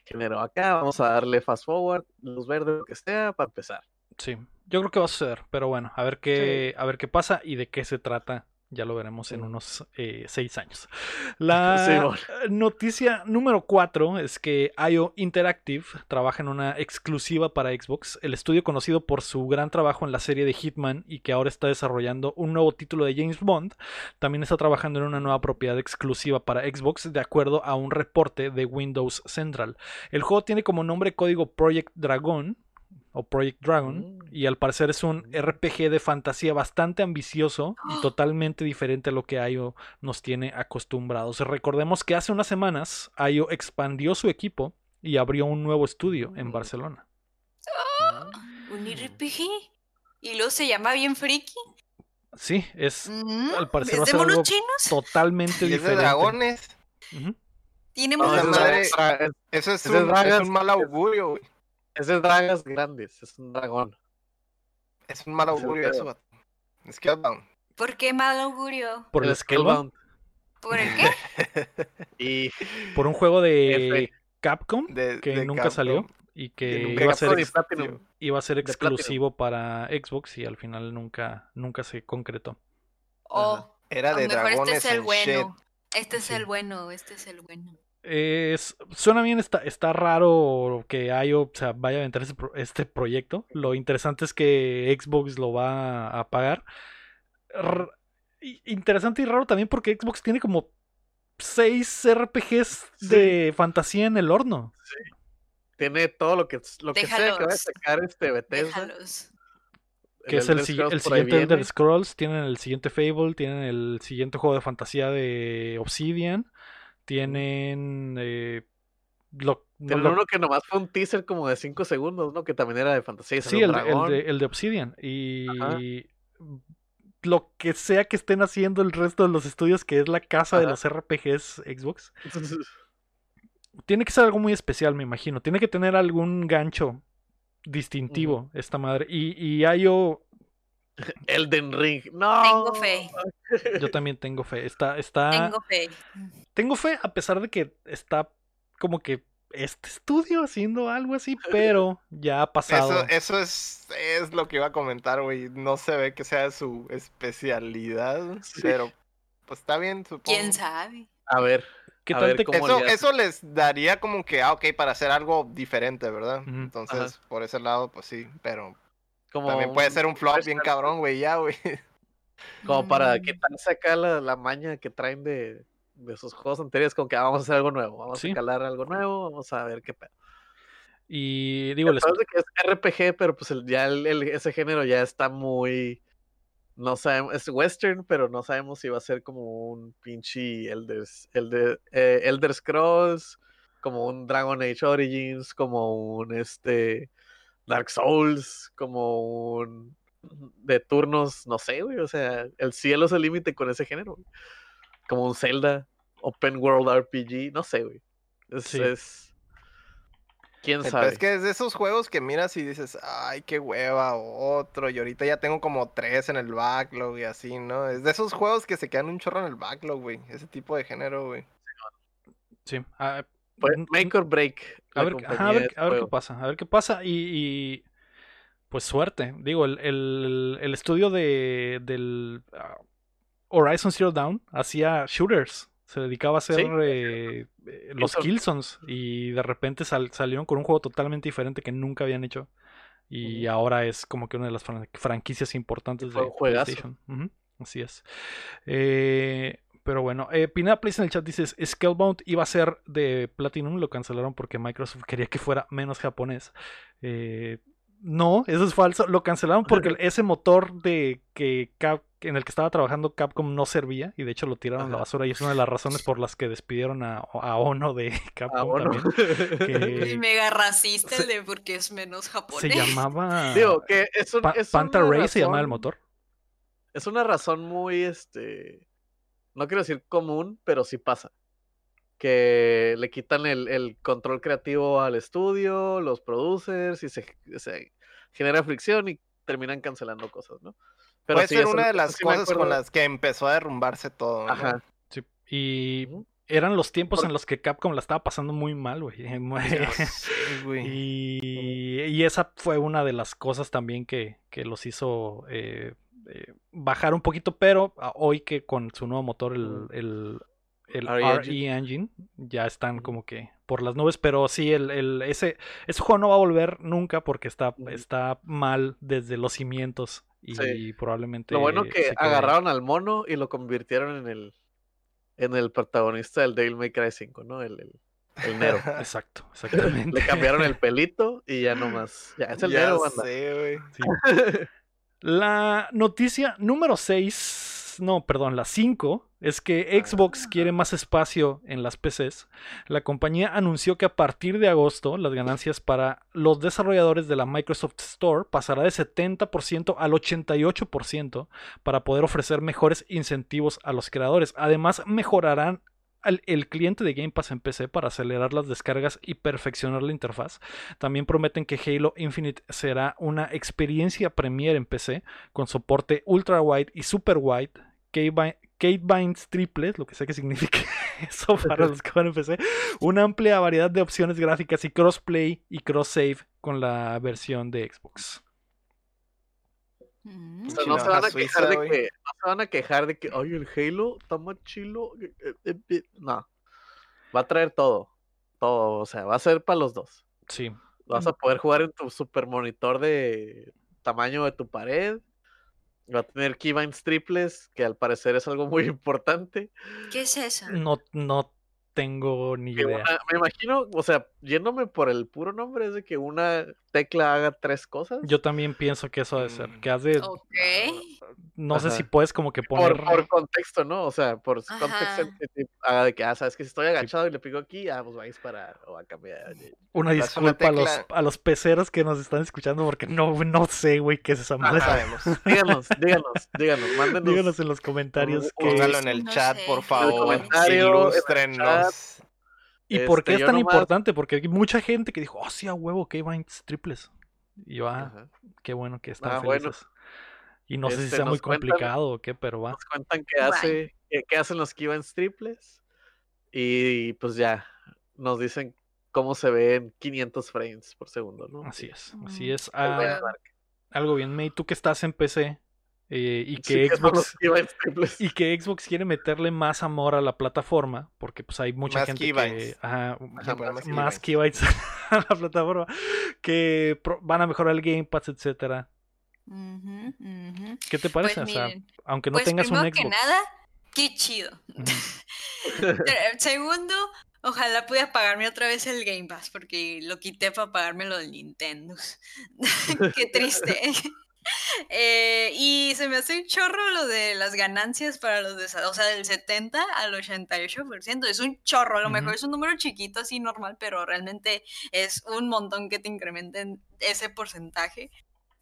generó acá, vamos a darle fast forward, luz verde, lo que sea, para empezar. Sí, yo creo que va a suceder, pero bueno, a ver qué, a ver qué pasa y de qué se trata Ya lo veremos en unos eh, seis años. La noticia número cuatro es que IO Interactive trabaja en una exclusiva para Xbox. El estudio conocido por su gran trabajo en la serie de Hitman y que ahora está desarrollando un nuevo título de James Bond, también está trabajando en una nueva propiedad exclusiva para Xbox de acuerdo a un reporte de Windows Central. El juego tiene como nombre código Project Dragon o Project Dragon, Mm. y al parecer es un RPG de fantasía bastante ambicioso y ¡Ah! totalmente diferente a lo que IO nos tiene acostumbrados. Recordemos que hace unas semanas IO expandió su equipo y abrió un nuevo estudio en Mm. Barcelona. ¿Un RPG? ¿Y luego se llama bien friki? Sí, es Mm, al parecer ¿Es va a de ser monos algo chinos? totalmente Y es de diferente. dragones. ¿Tiene No, Eso es, un, Dragas, es un mal augurio, güey. Es de dragas grandes, es un dragón. Es un mal augurio pedo. eso, vato. Scalebound. ¿Por qué mal augurio? Por el Scalebound, ¿Por el qué? Y por un juego de F. Capcom De, que de nunca Capcom. salió y que Que nunca iba a ser ex- iba a exclusivo para Xbox y al final nunca nunca se concretó. Oh, Era a lo de mejor dragones este es el bueno. Este es Sí. el bueno, este es el bueno. Es, suena bien, está, está raro que IO o sea, vaya a aventar pro- este proyecto. Lo interesante es que Xbox lo va a pagar. R- interesante y raro también porque Xbox tiene como seis RPGs de fantasía en el horno. tiene todo lo que, lo que sea que va a sacar este Bethesda. Déjalos. Que es el, el siguiente Elder. Scrolls, tienen el siguiente Fable, tienen el siguiente juego de fantasía de Obsidian, tienen eh, lo- no Tienen lo- uno que nomás fue un teaser como de 5 segundos, ¿no? Que también era de fantasía. y Sí, el, el de, el de Obsidian. Y Ajá. lo que sea que estén haciendo el resto de los estudios, que es la casa de los RPGs Xbox, tiene que ser algo muy especial, me imagino. Tiene que tener algún gancho distintivo esta madre. Y, y IO, Elden Ring. No. Tengo fe, yo también tengo fe. Está, está, tengo fe. tengo fe a pesar de que está como que este estudio haciendo algo así, pero ya ha pasado. Eso, eso es, es lo que iba a comentar, güey. No se ve que sea su especialidad, Sí. pero pues está bien, supongo. ¿Quién sabe? A ver. ¿Qué a tal ver te- cómo- Eso, eso les daría como que, ah, ok, para hacer algo diferente, ¿verdad? Entonces, por ese lado, pues sí, pero Como también puede un- ser un flop bien cabrón, güey, ya, güey. Como para Mm, quitarse acá la, la maña que traen de, de sus juegos anteriores, como que ah, vamos a hacer algo nuevo, vamos Sí. a calar algo nuevo, vamos a ver qué pedo. Y digo, les, que es RPG, pero pues el- ya el- el- ese género ya está muy. No sabemos, es western, pero no sabemos si va a ser como un pinche Elder, Elder, eh, Elder Scrolls, como un Dragon Age Origins, como un este Dark Souls, como un de turnos, no sé, güey, o sea, el cielo es el límite con ese género, güey. como un Zelda, Open World RPG, no sé, güey. Es, Sí. es- quién Pero sabe. es que es de esos juegos que miras y dices, ay, qué hueva, otro. Y ahorita ya tengo como tres en el backlog y así, ¿no? Es de esos juegos que se quedan un chorro en el backlog, güey. Ese tipo de género, güey. sí, ah, Pues, make or break. A ver, ajá, a ver, de a ver qué pasa, a ver qué pasa y, y, pues suerte. Digo, el, el- el estudio de, del ah, Horizon Zero Dawn hacía shooters, se dedicaba a hacer Sí. eh, eh, los Killzone. Killzones y de repente sal- salieron con un juego totalmente diferente que nunca habían hecho y ahora es como que una de las fran- franquicias importantes de. PlayStation. Así es. Eh, pero bueno, eh, Pineda Place en el chat dices, Scalebound iba a ser de Platinum, lo cancelaron porque Microsoft quería que fuera menos japonés. Eh, no, eso es falso, lo cancelaron porque ese motor de que Cap- en el que estaba trabajando Capcom no servía y de hecho lo tiraron a la basura y es una de las razones por las que despidieron a, a Ono de Capcom Ah, bueno. también. Mega racista se- el de porque es menos Se japonés. llamaba Digo, que es, un- Pa- es Panther una Ray se llamaba el motor. Es una razón muy, este, no quiero decir común, pero sí pasa. Que le quitan el, el control creativo al estudio, los producers, y se, se genera fricción y terminan cancelando cosas, ¿no? Pero Puede sí, ser eso- una de las sí cosas con las que empezó a derrumbarse todo, ¿no? Ajá. Sí, Y eran los tiempos Por- en los que Capcom la estaba pasando muy mal, güey. Y esa fue una de las cosas también que, que los hizo eh, eh, bajar un poquito, pero ah, hoy que con su nuevo motor, el, el, el RE RE Engine, ya están como que por las nubes, pero sí, el, el- ese, ese juego no va a volver nunca porque está, está mal desde los cimientos y Sí. probablemente... Lo bueno que agarraron al mono y lo convirtieron en el en el protagonista del Devil May Cry 5, ¿no? El, el, el Nero. Exacto, exactamente. Le cambiaron el pelito y ya nomás. Ya es el Ya Nero, banda. sé, güey. Sí. La noticia número 6, no, perdón, la 5, es que Xbox quiere más espacio en las PCs. La compañía anunció que a partir de agosto las ganancias para los desarrolladores de la Microsoft Store pasará de 70% al 88% para poder ofrecer mejores incentivos a los creadores. Además, mejorarán el cliente de Game Pass en PC para acelerar las descargas y perfeccionar la interfaz. También prometen que Halo Infinite será una experiencia premier en PC con soporte ultra wide y super wide. Kate Binds triples, lo que sea que signifique eso para los que van en PC, una amplia variedad de opciones gráficas y crossplay y cross save con la versión de Xbox. Mm. O sea, no se van a suiza, quejar de que, no se van a quejar de que, ay, el Halo está más chilo. eh, eh, eh, eh". No. Va a traer todo. Todo. O sea, va a ser para los dos. Sí, Vas a poder jugar en tu super monitor de tamaño de tu pared. Va a tener keybinds triples, que al parecer es algo muy importante. ¿Qué es eso? no, no tengo ni Que idea. una- me imagino, o sea, yéndome por el puro nombre, es de que una tecla haga tres cosas. Yo también pienso que eso ha de ser. Mm. Que has de. Ok. No sé si puedes como que poner. por, por contexto, ¿no? O sea, por contexto, Ajá. que te haga de que, ah, sabes que si estoy agachado y le pico aquí, ah, pues va a disparar o va a cambiar. Una disculpa a los, a los peceros que nos están escuchando porque no, no sé, güey, qué es esa No madre. sabemos. Díganos, díganos, díganos, mándenos. Díganos en los comentarios que... Póngalo en el No chat, sé. por En el favor. en el. ¿Y por qué este, es yo tan nomás- importante? Porque hay mucha gente que dijo, oh, sí, a huevo, que Binds triples. Y yo, ah, Ajá. qué bueno que están Ah, bueno. Y no sé si Este, sea muy cuentan- complicado o qué, pero va. Nos cuentan qué, hace, qué, qué hacen los keybinds triples. Y pues ya, nos dicen cómo se ve en 500 frames por segundo, ¿no? Así es, Mm. así es. El Ah, algo bien, May, tú que estás en PC eh, y que Xbox... Y que Xbox quiere meterle más amor a la plataforma, porque pues hay mucha Más gente keybinds. que... ajá, más más keybytes a la plataforma que pro- van a mejorar el Game Pass, ujú. ¿Qué te parece? Pues o sea, miren, aunque no pues tengas un Xbox. que nada, qué chido. Segundo, ojalá pudiera pagarme otra vez el Game Pass, porque lo quité para pagarme lo del Nintendo. Qué triste. Eh, y se me hace un chorro lo de las ganancias para los desa- o sea, del 70 al 88%. Es un chorro, a lo mejor es un número chiquito, así normal, pero realmente es un montón que te incrementen ese porcentaje.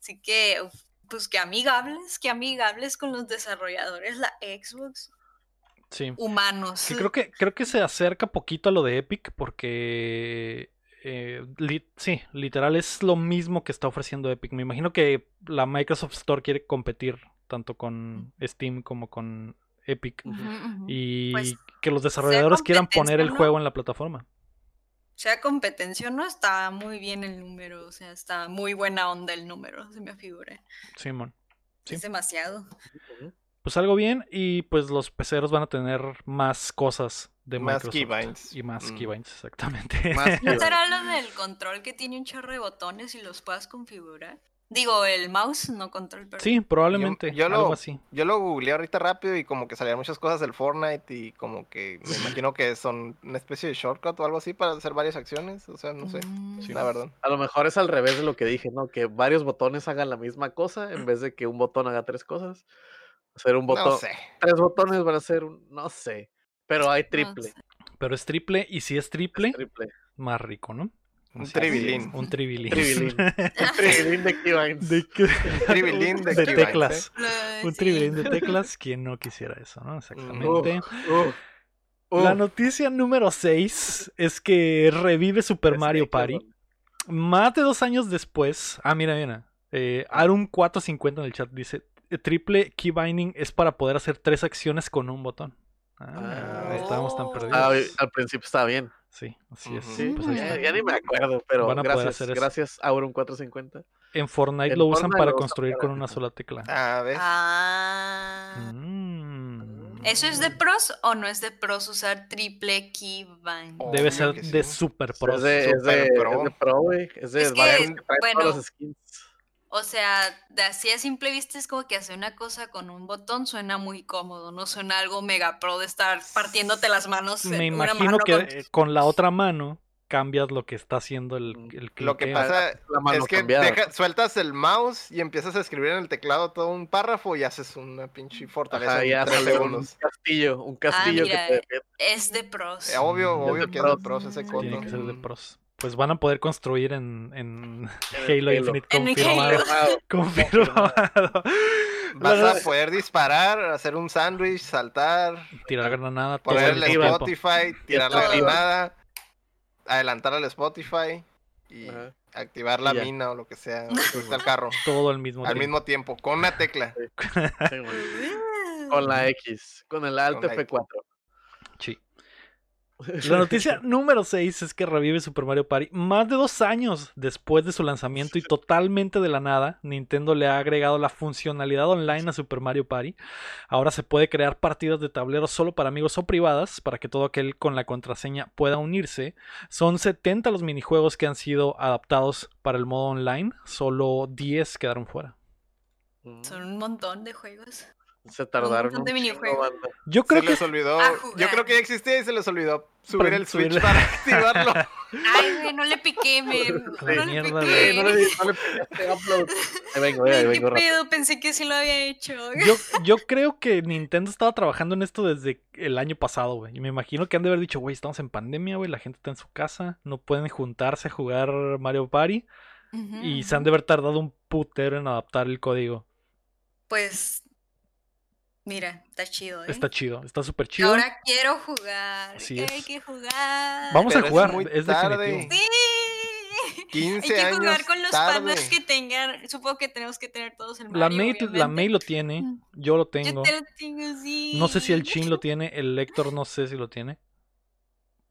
Así que, pues que amigables, que amigables con los desarrolladores, la Xbox, Sí. humanos. Creo que, creo que se acerca poquito a lo de Epic porque eh, li- sí, literal es lo mismo que está ofreciendo Epic. Me imagino que la Microsoft Store quiere competir tanto con Steam como con Epic y Pues, que los desarrolladores quieran poner el juego en la plataforma. sea competencia o no, está muy bien el número, o sea, está muy buena onda el número, se me figura. Simón. Sí. Es demasiado. Pues algo bien y pues los peceros van a tener más cosas de Más Microsoft keybinds. y más Mm. keybinds, exactamente. Más ¿No será lo del control que tiene un chorro de botones y los puedas configurar? Digo, el mouse, no control, pero... sí, probablemente, yo algo lo- así. Yo lo googleé ahorita rápido y como que salían muchas cosas del Fortnite y como que me imagino que son una especie de shortcut o algo así para hacer varias acciones. O sea, no sé, Mm, la verdad. A lo mejor es al revés de lo que dije, ¿no? Que varios botones hagan la misma cosa en vez de que un botón haga tres cosas. Hacer un botón. No sé. Tres botones van a ser un. No sé. Pero hay no triple. Pero es triple y si es triple, es triple. más rico, ¿no? Un tribilín. Un tribilín. Tribilín. Tribilín de keybinds. de, que- tribilín de de teclas. Un tribilín de teclas. ¿Quién no quisiera eso, no? Exactamente. La noticia número 6 es que revive Super Mario Party. Más de dos años después. Ah, mira, mira. Eh, Arun450 en el chat dice: "Eh, Triple key binding es para poder hacer tres acciones con un botón. Ah, Ah, estábamos tan perdidos. Ah, al principio estaba bien. Sí, así es. Sí, Pues ya, ni me acuerdo, pero Van a poder gracias, hacer gracias Auron 450. En Fortnite En lo usan Fortnite para lo usan construir para- con una sola tecla. A ver. Ah. Mm. ¿Eso es de pros o no es de pros usar triple keybind? Oh. Debe ser de sí. super pros. es de, pro. es de pro, güey. Es de Es que, varios que trae bueno, todos los skins. O sea, de así a simple vista es como que hacer una cosa con un botón suena muy cómodo, no suena algo mega pro de estar partiéndote las manos. Me imagino mano que con- eh, con la otra mano cambias lo que está haciendo el, el Lo que pasa La mano es que deja- sueltas el mouse y empiezas a escribir en el teclado todo un párrafo y haces una pinche fortaleza Ajá, en tres salió un segundos. castillo, un castillo mira, que te. Es de pros. Eh, obvio, Mm. obvio Es de que es de pros. ese coto. Tiene que ser de Mm. pros. Pues van a poder construir en, en Halo Halo. Infinite En confirmado. Confirmado. confirmado. Vas a poder disparar, hacer un sándwich, saltar, tirar granada todo poner el el mismo tiempo. Spotify, tirar la granada, adelantar al Spotify y Ajá. activar la Y mina o lo que sea, subirte al carro Todo al mismo al tiempo. mismo tiempo, con una tecla. Sí. Con la X, con el Alt Con la X. F4. La noticia número 6 es que revive Super Mario Party más de dos años después de su lanzamiento y totalmente de la nada. Nintendo le ha agregado la funcionalidad online a Super Mario Party. Ahora se puede crear partidas de tablero solo para amigos o privadas para que todo aquel con la contraseña pueda unirse. Son 70 los minijuegos que han sido adaptados para el modo online. Solo 10 quedaron fuera. Mm, Son un montón de juegos. Se tardaron un minijuegos. banda. Yo creo se que les olvidó, yo creo que ya existía y se les olvidó subir Para el Switch para activarlo. Ay, güey, no le piqué. La No le mierda, piqué. güey. No le, no le picaste upload. Ahí vengo, ahí Güey, vengo ¿Qué pedo? Pensé que sí lo había hecho. Yo, yo creo que Nintendo estaba trabajando en esto desde el año pasado, güey. Y me imagino que han de haber dicho, güey, estamos en pandemia, güey, la gente está en su casa, no pueden juntarse a jugar Mario Party. Y se han de haber tardado un putero en adaptar el código. Pues, mira, está chido, ¿eh? Está chido, está súper chido. Ahora quiero jugar. Así es. Hay que jugar. Vamos Pero a es jugar, muy es, tarde. definitivo. Sí. 15 Hay que jugar años con los tarde. panas que tengan. Supongo que tenemos que tener todos el Mario. La May, la obviamente. May lo tiene, yo lo tengo. Yo te lo tengo, sí. No sé si el Chin lo tiene, el Héctor no sé si lo tiene.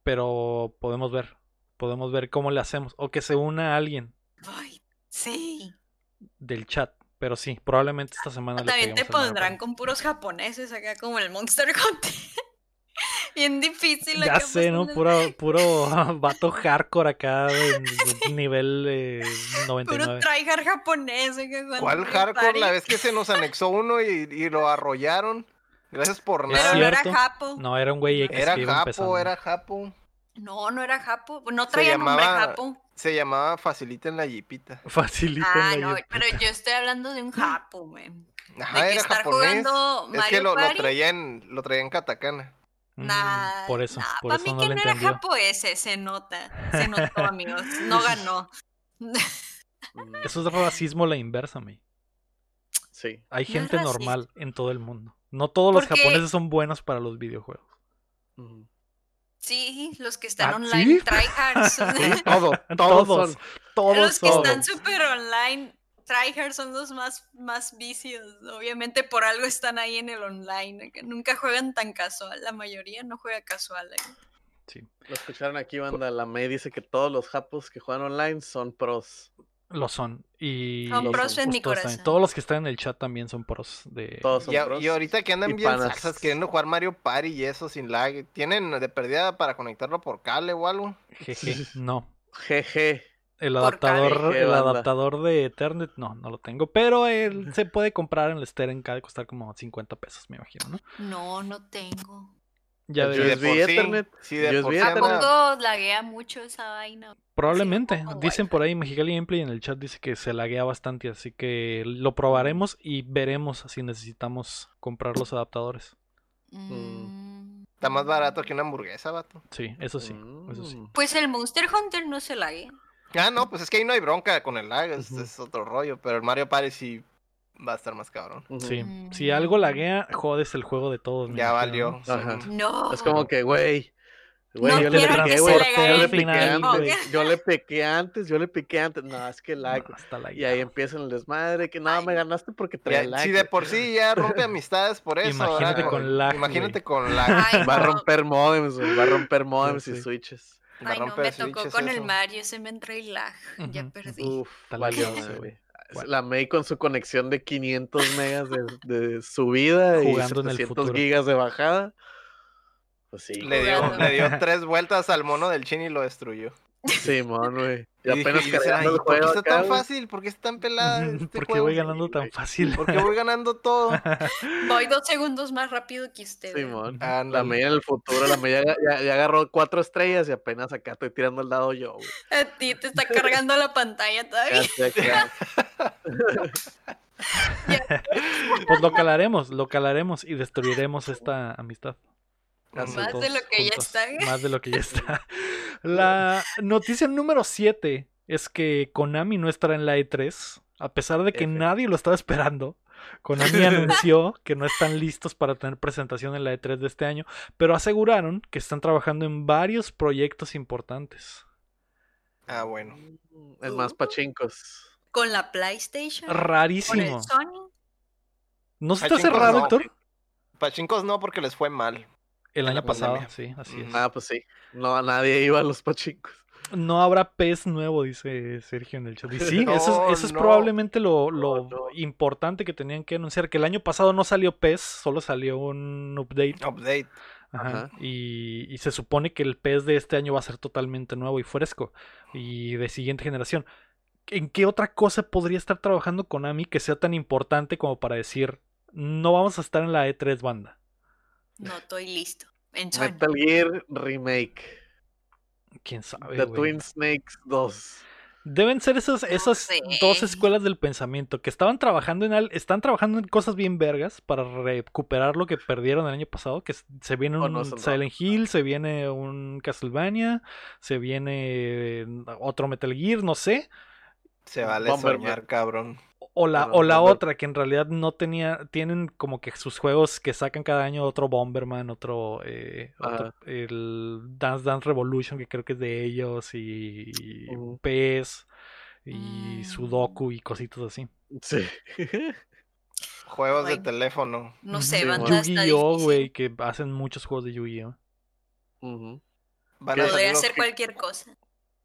Pero podemos ver. Podemos ver cómo le hacemos. O que se una a alguien Ay, sí. del chat. Pero sí, probablemente esta semana le También te pondrán con puros japoneses acá como el Monster Hunter. Bien difícil. Ya sé, ¿no? Puro, puro vato hardcore acá de, nivel eh, Puro 99. tryhard japonés. acá ¿Cuál hardcore? Party. La vez que se nos anexó uno y, y lo arrollaron. Gracias por Es Pero nada. no era japo. No, era un güey X Era que iba empezando. Japo, era Japo. No, no era japo. No Se traía nombre llamaba- japo. Se llamaba Facilita en la Jeepita. Facilito Ah, en la no, pero yo estoy hablando de un japo, güey. Ajá, de que era estar japonés. jugando Es Mario que lo, lo traía en, lo traía en katakana. Mm, Nah, por eso, nah, por para eso mí no que no era japo ese, se nota. Se notó, amigos. No ganó. Mm, Eso es racismo a la inversa, me. Sí. Hay No es gente normal en todo el mundo. No todos los japoneses son buenos para los videojuegos. Mm. Sí, los que están ¿Ah, online sí? tryhards. Todo, Todos, todos, son. todos los que están súper online, tryhards son los más, más vicios. Obviamente por algo están ahí en el online. que Nunca juegan tan casual. La mayoría no juega casual. eh. Sí, Lo escucharon aquí, banda. La May dice que todos los japos que juegan online son pros. Lo son. Y Son pros en mi. Todos los que están en el chat también son pros de. Todos son Y, pros. y ahorita que andan bien saxas queriendo jugar Mario Party y eso sin lag, ¿tienen de perdida para conectarlo por cable o algo? Jeje, no. Jeje. El adaptador, el adaptador de Ethernet, no, no lo tengo. Pero él se puede comprar en el Steren, cada de costar como 50 pesos, me imagino, ¿no? No, no tengo. Ya de- USB sí- Ethernet, de USB sí ¿A poco laguea mucho esa vaina? Probablemente. Dicen por ahí Mexicali Gameplay en el chat dice que se laguea bastante, así que lo probaremos y veremos si necesitamos comprar los adaptadores. Mm, Está más barato que una hamburguesa, vato. Sí, eso sí, eso sí. Mm. Pues el Monster Hunter no se laguea. Ah, no, pues es que ahí no hay bronca con el lag, es otro rollo, pero el Mario Party sí va a estar más cabrón. Sí. Mm. Si algo laguea, jodes el juego de todos. Ya valió. ¿no? Ajá. No. Es como que, güey. Güey, No yo le piqué, güey. Yo le piqué el antes. juego. Yo le piqué antes, yo le piqué antes. No, es que lag. No, está Y ahí empieza el desmadre. Que no, Ay. me ganaste porque Ya, traía lag. si de por sí ya rompe amistades por eso. Imagínate con lag, Imagínate güey. con lag. Ay, Va a no. romper modems, güey, va a romper modems y switches. La Ay, no, me tocó con el. Mario, se me entró el lag. Ya perdí. Uf, valió, güey. ¿Cuál? La May con su conexión de 500 megas de, de subida Jugando y en el 700 futuro. gigas de bajada. Pues sí, Le dio, Jugando. le dio tres vueltas al mono del chin y lo destruyó. Simón, güey. Y Y, dije, apenas y dice, cargando "Ay, el ¿por qué está acá, tan güey. fácil? ¿Por qué es tan pelada este ¿Por qué juego? voy ganando tan fácil? ¿Por qué voy ganando todo? Voy dos segundos más rápido que usted. Simón. La Ándale. May en el futuro, la May ya, agarró cuatro estrellas y apenas acá estoy tirando el dado yo, güey. A ti te está cargando la pantalla todavía. Pues lo calaremos, lo calaremos y destruiremos esta amistad. Más de lo que ya está. Más de lo que ya está. La noticia número 7 es que Konami no estará en la E3, a pesar de que F. nadie lo estaba esperando. Konami anunció que no están listos para tener presentación en la E3 de este año, pero aseguraron que están trabajando en varios proyectos importantes. Ah, bueno. Es más pachincos. Con la PlayStation. Con Rarísimo. el Sony. ¿No se te hace raro, no. Héctor? Pachincos no, porque les fue mal. El año pasado, pandemia. sí, así es. Ujú. Ah, pues sí. No, a nadie iba a los pachincos. No habrá pez nuevo, dice Sergio en el chat. Y sí, eso es, No, eso es no. probablemente lo, lo No, no. importante que tenían que anunciar. Que el año pasado no salió PES, solo salió un update. Update. Ajá, Ajá. Y, y se supone que el PES de este año va a ser totalmente nuevo y fresco. Y de siguiente generación. ¿En qué otra cosa podría estar trabajando Konami que sea tan importante como para decir, no vamos a estar en la E3 banda? No estoy listo. Metal Gear Remake. ¿Quién sabe? The? Twin Snakes 2. Deben ser esas, esas sé. dos escuelas del pensamiento que estaban trabajando en al- están trabajando en cosas bien vergas para recuperar lo que perdieron el año pasado, que se viene Oh, un no, eso no. Silent Hill, se viene un Castlevania, se viene otro Metal Gear, no sé, Se vale Bomberman. soñar, cabrón. o la, o la otra que en realidad no tenía, tienen como que sus juegos que sacan cada año otro Bomberman, otro, eh, otro- el Dance Dance Revolution que creo que es de ellos y, y Ujú. PES y Mm. Sudoku y cositas así. Sí. Juegos de teléfono. No sé, está Yu-Gi-Oh, güey, que hacen muchos juegos de Yu-Gi-Oh. Van Podría los ser ju- cualquier cosa.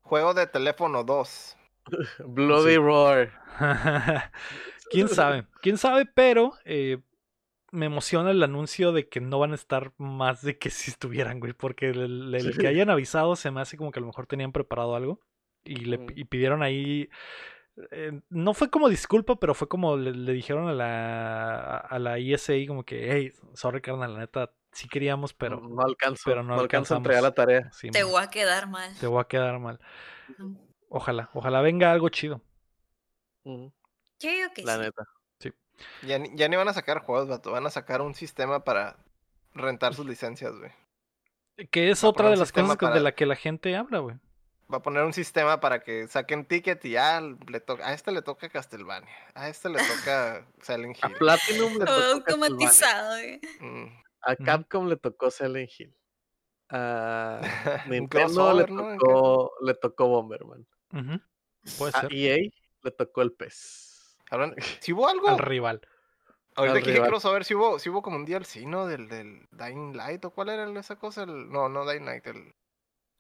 Juego de teléfono 2. Bloody Sí. Roar. ¿Quién sabe? ¿Quién sabe? Pero eh, me emociona el anuncio de que no van a estar más de que si estuvieran, güey. Porque el, el que hayan avisado se me hace como que a lo mejor tenían preparado algo. Y, le, Mm. y pidieron ahí. eh, no fue como disculpa, pero fue como le, le dijeron a la, a la ESA como que, hey, sorry, carnal, la neta, sí queríamos, pero no alcanzo. pero no no, alcanzo a entregar la tarea. sí, Te man, voy a quedar mal. te voy a quedar mal. Ojalá, ojalá venga algo chido. Yo digo que La sí. neta. Ya, ni- ya ni van a sacar juegos, vato. Van a sacar un sistema para rentar sus licencias, güey. Que es Va a otra de las cosas de la que la gente habla, güey. Va a poner un sistema para que saquen ticket y ya le toca. A este le toca Castlevania. A este le toca Silent A Hill. Platinum le tocó automatizado. güey. Mm. A. Capcom le tocó Silent Hill. A Nintendo le ¿no? tocó, le tocó Bomberman. Ujú, Puede A ser. EA le tocó el pez. Hablan- Si hubo algo. Al rival. Ahorita al que dije rival. crossover, si hubo, si hubo como un DLC, ¿no? Del, del Dying Light o cuál era esa cosa. El- no, no Dying Light, el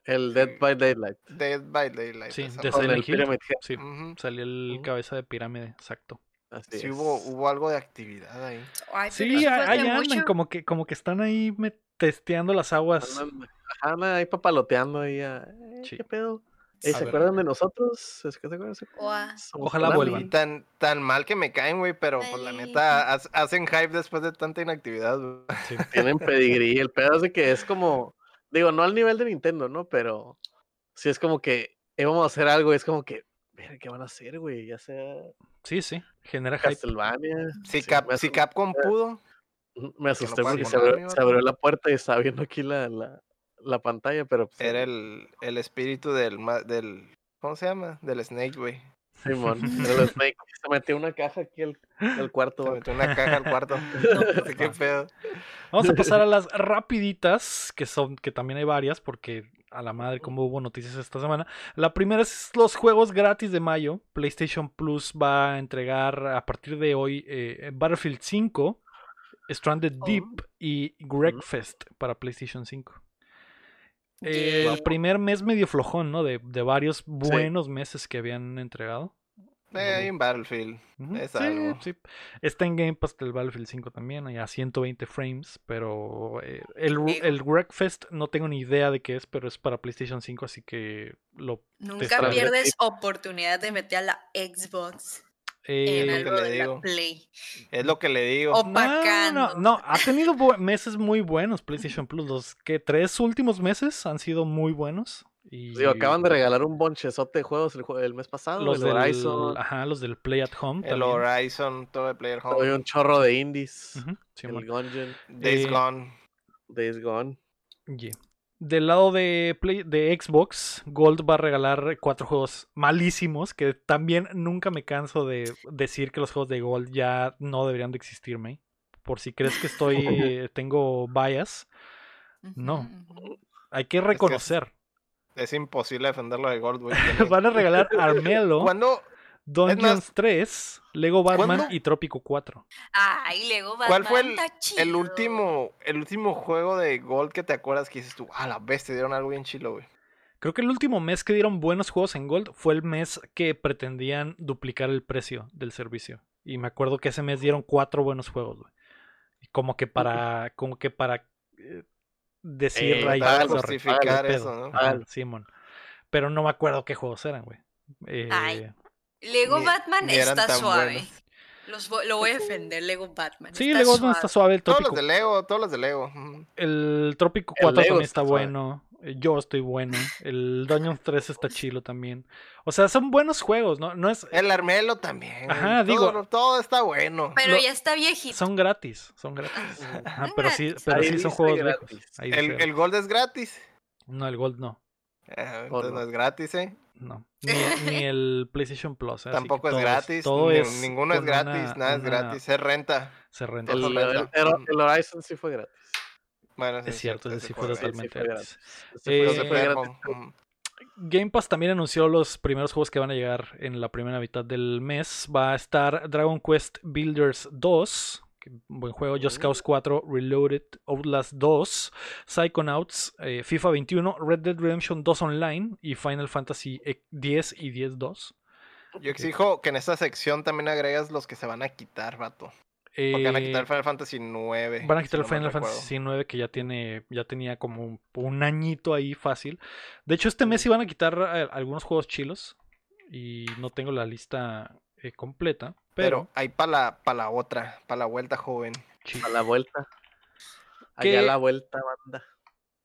El Dead by Daylight. Dead by Daylight. Sí, de Silent el Hill. Pyramid Head. Sí, Ujú. salió el cabeza de pirámide, exacto. Así Sí es. hubo, hubo algo de actividad ahí. Ay, Sí, ahí andan, mucho. como que, como que están ahí me- testeando las aguas. Andan, ahí papaloteando ahí. a- eh, Sí. ¿Qué pedo? Eh, ¿Se ver. acuerdan de nosotros? ¿Es que Ojalá vuelvan. Tan, tan mal que me caen, güey, pero pues la neta ha- hacen hype después de tanta inactividad. Tienen pedigrí. El pedo es de que es como, digo, no al nivel de Nintendo, ¿no? Pero sí es como que íbamos a hacer algo y es como que, mira, ¿qué van a hacer, güey? Ya sea Sí, sí, genera hype. Castlevania. Si, Sí, Cap- me, si asu- Capcom pudo, me asusté porque se abrió la puerta y estaba viendo aquí la, la, la pantalla, pero pues, era el, el espíritu del, ma- del. ¿Cómo se llama? Del Snake, güey. Simón, el Snake. Se metió una caja aquí al, al cuarto. Se metió una caja al cuarto. No qué pedo. Vamos a pasar a las rapiditas, que son, que también hay varias, porque a la madre como hubo noticias esta semana. La primera es los juegos gratis de mayo. PlayStation Plus va a entregar a partir de hoy eh, Battlefield 5, Stranded Oh. Deep y Wreckfest para PlayStation 5. El Vamos. primer mes medio flojón, ¿no? De, de varios buenos meses que habían entregado. Eh, hay un Battlefield. Es sí, algo. sí. Está en Game Pass el Battlefield 5 también, a 120 frames, pero eh, el, el Wreckfest no tengo ni idea de qué es, pero es para PlayStation 5, así que lo... Nunca pierdes oportunidad de meter a la Xbox en eh, lo que le la digo. Play. Es lo que le digo. O- no, no, opacando. no, ha tenido meses muy buenos PlayStation Plus. Los que tres últimos meses han sido muy buenos. Y Digo, acaban de regalar un bonchezote de juegos el, mes pasado. los el del, Horizon. ajá, los del Play at Home. el también. Horizon, todo el Player Hay Home. un chorro de indies. El Gungeon, Days Eh, Gone. Days Gone. Yeah. Del lado de, Play, de Xbox, Gold va a regalar cuatro juegos malísimos que también nunca me canso de decir que los juegos de Gold ya no deberían de existirme. Por si crees que estoy tengo bias, No. Hay que es- reconocer. Es imposible defenderlo de Gold, güey. Van a regalar Armelo, ¿Cuándo? Dungeons más, 3, Lego Batman ¿cuándo- y Trópico 4. Ay, Lego Batman ¿Cuál fue el, está el chido. último el último juego de Gold que te acuerdas que dices tú, ah, la bestia, dieron algo bien chilo, güey? Creo que el último mes que dieron buenos juegos en Gold fue el mes que pretendían duplicar el precio del servicio. Y me acuerdo que ese mes dieron cuatro buenos juegos, güey. Y como que para, como que para eh, decir Eh, "Ay, para justificar qué pedo". eso, ¿no? Simón. Pero no me acuerdo qué juegos eran, güey. Eh, Ay, Lego Ni- Batman ni está suave. buenos. Los vo- lo voy a defender, Lego Batman. sí, está Lego Batman suave. está suave, el Todos Trópico. los de Lego, todos los de Lego. El Trópico El 4 Lego también está bueno. eh, Yo estoy bueno. El Dungeons 3 está chilo también. O sea, son buenos juegos, ¿no? No es. El Armelo también. Ajá, todo, digo- todo está bueno. Pero Lo- ya está viejito. Son gratis, son gratis. Ajá, Son pero sí, pero Ahí sí son juegos gratis. viejos. Ahí El, el Gold es gratis. No, el Gold no. Ah, Oh, entonces no. no es gratis, ¿eh? No. Ni, ni el PlayStation Plus. ¿eh? Tampoco es todo gratis. todo ni- es ninguno es gratis. una- nada es una- gratis. Es renta. Se renta. El, el- Horizon sí fue gratis. Bueno, sí, Es cierto, ese sí fue totalmente gratis. Eh. Game Pass también anunció los primeros juegos que van a llegar en la primera mitad del mes. Va a estar Dragon Quest Builders 2, que buen juego, Just. Cause 4, Reloaded, Outlast 2, Psychonauts, eh, FIFA 21, Red Dead Redemption 2 Online y Final Fantasy X y 10-2. Yo exijo que en esta sección también agregas los que se van a quitar, vato. Porque van a quitar Eh, Final Fantasy 9. Van a quitar el Final Fantasy 9 que ya tiene ya tenía como un, un añito ahí fácil. De hecho, este mes iban a quitar eh, algunos juegos chilos y no tengo la lista eh, completa, Pero pero, ahí para la, pa' la otra, para la vuelta joven. chi- A la vuelta. ¿Qué? Allá a la vuelta, banda.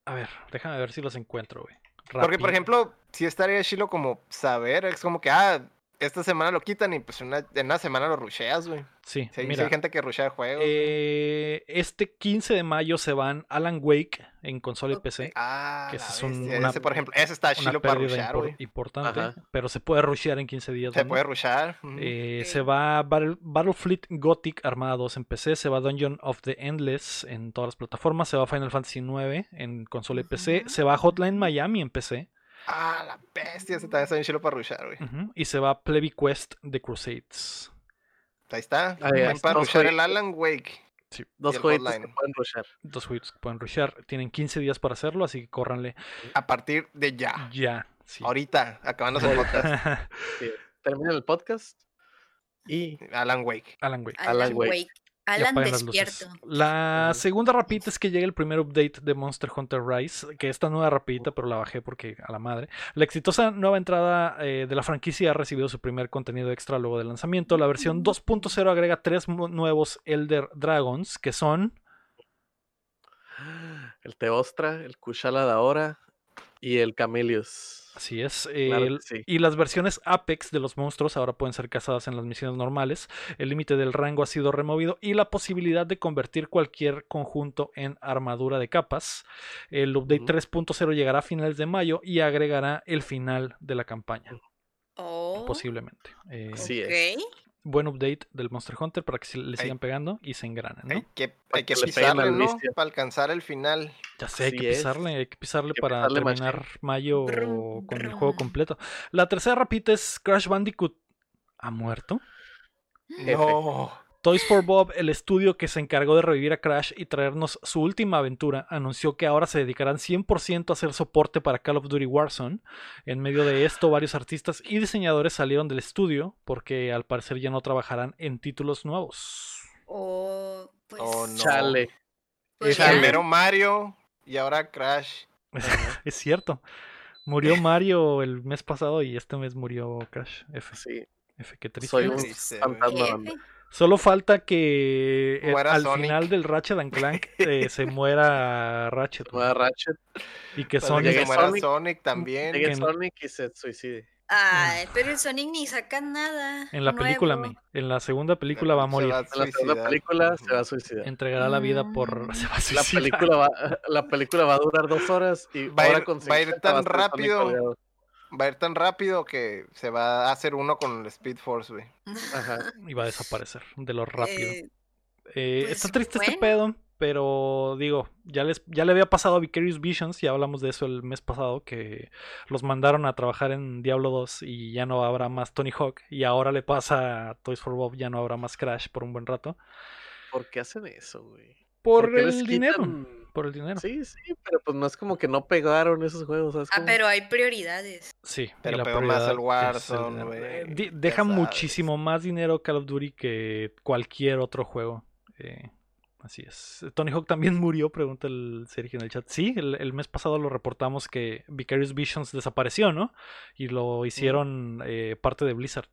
a ver, déjame ver si los encuentro, güey. Porque, por ejemplo, si estaría chilo como saber, es como que, ah, esta semana lo quitan y pues una- en una semana lo rusheas, güey. sí, Sí, mira, hay gente que rushea juegos. eh, este 15 de mayo se van Alan Wake en consola y. PC. ah, que es un- una- ese, por ejemplo, ese está chilo para rushear, impor- güey. importante, Ajá. pero se puede rushear en 15 días. Se puede rushear. Eh. Se va Battle- Battlefleet Gothic Armada 2 en PC, se va Dungeon of the Endless en todas las plataformas, se va Final Fantasy 9 en consola y PC, se va Hotline Miami en PC Ah, la bestia, ese también está bien chilo para rushear, güey. ujú, y se va Plebby Quest The Crusades. Ahí está. Ahí está. para Dos rushear el jueguitos. Alan Wake. Dos el jueguitos que pueden rushar. Dos juegos que pueden rushear, tienen 15 días para hacerlo, así que córranle A partir de ya. ya. sí. Ahorita, acabándose el podcast. Sí. Termina el podcast. Y Alan Wake. Alan Wake. Alan Alan Wake. Wake. Alan apagan las luces. despierto. La segunda rapidita es que llega el primer update de Monster Hunter Rise, que esta nueva rapidita, pero la bajé porque a la madre. La exitosa nueva entrada eh, de la franquicia ha recibido su primer contenido extra luego del lanzamiento. La versión 2.0 agrega tres nuevos Elder Dragons, que son el Teostra, el Kushala de ahora y el Camelius. Así es. Claro el- que sí. Y las versiones Apex de los monstruos ahora pueden ser cazadas en las misiones normales. El límite del rango ha sido removido y la posibilidad de convertir cualquier conjunto en armadura de capas. El update Ujú. 3.0 llegará a finales de mayo y agregará el final de la campaña, Oh, posiblemente. Eh, es. Buen update del Monster Hunter para que se- le sigan pegando y se engranen, ¿no? Hay que, hay que que pisarle, al ¿no? Para alcanzar el final. Ya sé, hay que pisarle, hay que pisarle que para pisarle terminar mayo Brum, con el juego completo. La tercera rapita es Crash Bandicoot. ¿Ha muerto? No. Toys for Bob, el estudio que se encargó de revivir a Crash y traernos su última aventura, anunció que ahora se dedicarán 100% a hacer soporte para Call of Duty Warzone. En medio de esto, varios artistas y diseñadores salieron del estudio porque al parecer ya no trabajarán en títulos nuevos. Oh, pues. Oh, no. Chale. pues. Primero Mario y ahora Crash. es cierto. Murió Mario el mes pasado y este mes murió Crash. F, Sí, F qué triste. soy un triste, fantasma. Solo falta que eh, Muera al Sonic. final del Ratchet and Clank eh, se muera Ratchet. Y que Cuando Sonic se muera Sonic. Sonic, también. Llegue que- Sonic y se suicide. Ay, pero el Sonic ni saca nada. en la película, nuevo. me, en la segunda película va a morir. va En la segunda película se va a suicidar. Entregará la vida por. Mm. Se va a La suicidar. película, va, la película va a durar dos horas y Va a ir- con va a ir 50 tan Sonic rápido. Va a ir tan rápido que se va a hacer uno con el Speed Force, güey. Ajá. Y va a desaparecer de lo rápido. Eh, Eh, pues, está triste este pedo, pero digo, ya les ya le había pasado a Vicarious Visions, ya hablamos de eso el mes pasado, que los mandaron a trabajar en Diablo 2 y ya no habrá más Tony Hawk, y ahora le pasa a Toys for Bob, ya no habrá más Crash por un buen rato. ¿Por qué hacen eso, güey? Por el dinero. quitan- Por el dinero. Sí, sí, pero pues no es como que no pegaron esos juegos, ¿sabes? Ah, pero hay prioridades. Sí, Pero la pegó más el Warzone, el güey, Deja sabes. muchísimo más dinero Call of Duty que cualquier otro juego. Eh, así es. Tony Hawk también murió, pregunta el Sergio en el chat. Sí, el, el mes pasado lo reportamos que Vicarious Visions desapareció, ¿no? Y lo hicieron eh, parte de Blizzard.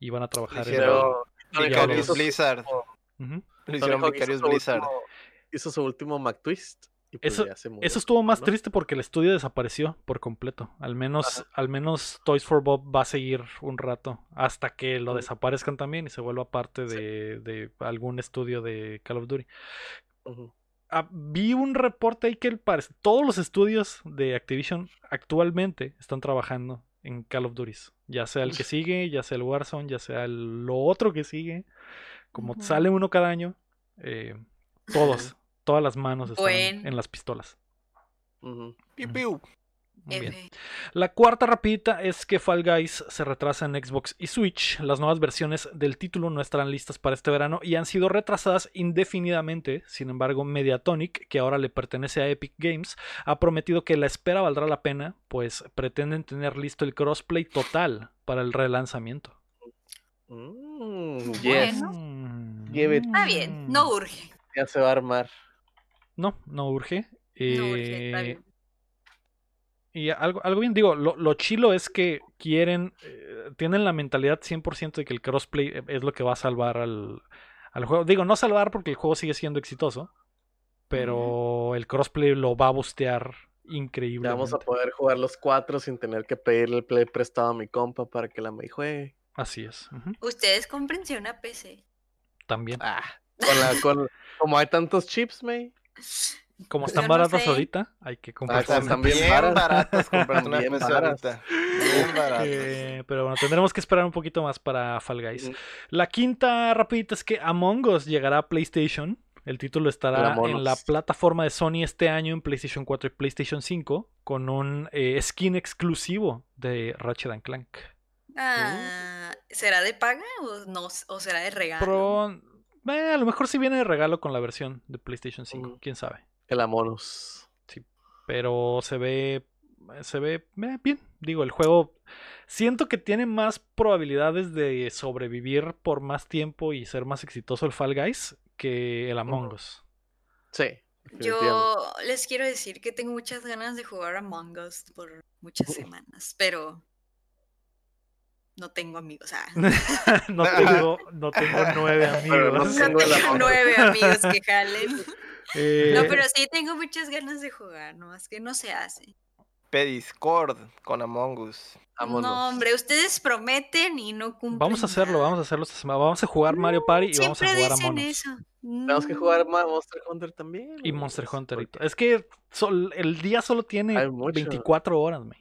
Y van a trabajar en... hicieron- Hawk los- Vicarious Blizzard. Lo hicieron Vicarious Blizzard. último- Hizo su último McTwist. Y pues Eso- ya se murió, Eso estuvo más ¿no? triste porque el estudio desapareció por completo. Al menos, al menos Toys for Bob va a seguir un rato hasta que lo desaparezcan también y se vuelva parte de, de algún estudio de Call of Duty. Ah, vi un reporte ahí que el parece- todos los estudios de Activision actualmente están trabajando en Call of Duty. Ya sea el que sigue, ya sea el Warzone, ya sea el- lo otro que sigue. Como Ujú. sale uno cada año, eh, todos, todas las manos están en las pistolas. Ujú. Piu, piu. Muy bien. La cuarta rapidita es que Fall Guys se retrasa en Xbox y Switch. Las nuevas versiones del título no estarán listas para este verano y han sido retrasadas indefinidamente. Sin embargo, Mediatonic, que ahora le pertenece a Epic Games, ha prometido que la espera valdrá la pena, pues pretenden tener listo el crossplay total para el relanzamiento. Mm, yes, Bueno. Mm. Está bien, no urge. ya se va a armar. No, no urge. No urge, está Eh, bien. Y algo, algo bien, digo, lo, lo chilo es que quieren, eh, tienen la mentalidad 100% de que el crossplay eh, es lo que va a salvar al, al juego. Digo, no salvar porque el juego sigue siendo exitoso, pero el crossplay lo va a bustear Ya increíblemente. vamos a poder jugar los cuatro sin tener que pedirle el play prestado a mi compa para que la me juegue. Así es. ujú, Ustedes comprensión una PC. También. Ah, con la, con, como hay tantos chips, May. Como están yo no baratas sé. ahorita, hay que comprar. están Están bien baratas comprando una Bien PC varas. ahorita. Bien baratas. Eh, pero bueno, tendremos que esperar un poquito más para Fall Guys. Ujú. La quinta rapidita es que Among Us llegará a PlayStation. El título estará en la plataforma de Sony este año en PlayStation 4 y PlayStation 5 con un eh, skin exclusivo de Ratchet and Clank. Ah, ¿Será de paga o, no, o será de regalo? Pero eh, a lo mejor sí viene de regalo con la versión de PlayStation 5, Ujú. quién sabe. El Amonus. Pero se ve se ve eh, bien. Digo, el juego siento que tiene más probabilidades de sobrevivir por más tiempo y ser más exitoso el Fall Guys que el Among. Us. Sí. Yo les quiero decir que tengo muchas ganas de jugar a Among Us por muchas semanas, pero no tengo amigos. ah. no, tengo, no tengo nueve Pero no amigos. No tengo nueve amigos que jalen. Eh, No, pero sí tengo muchas ganas de jugar, nomás que no se hace. Pediscord con Among Us. Amonus. No, hombre, ustedes prometen y no cumplen. Vamos a hacerlo, nada. vamos a hacerlo esta semana. Vamos a jugar Mario Party y vamos a jugar a Monos. eso. Tenemos que jugar más Monster Hunter también. Y Monster pues, Hunter. Es que sol- el día solo tiene Hay mucho. 24 horas, me.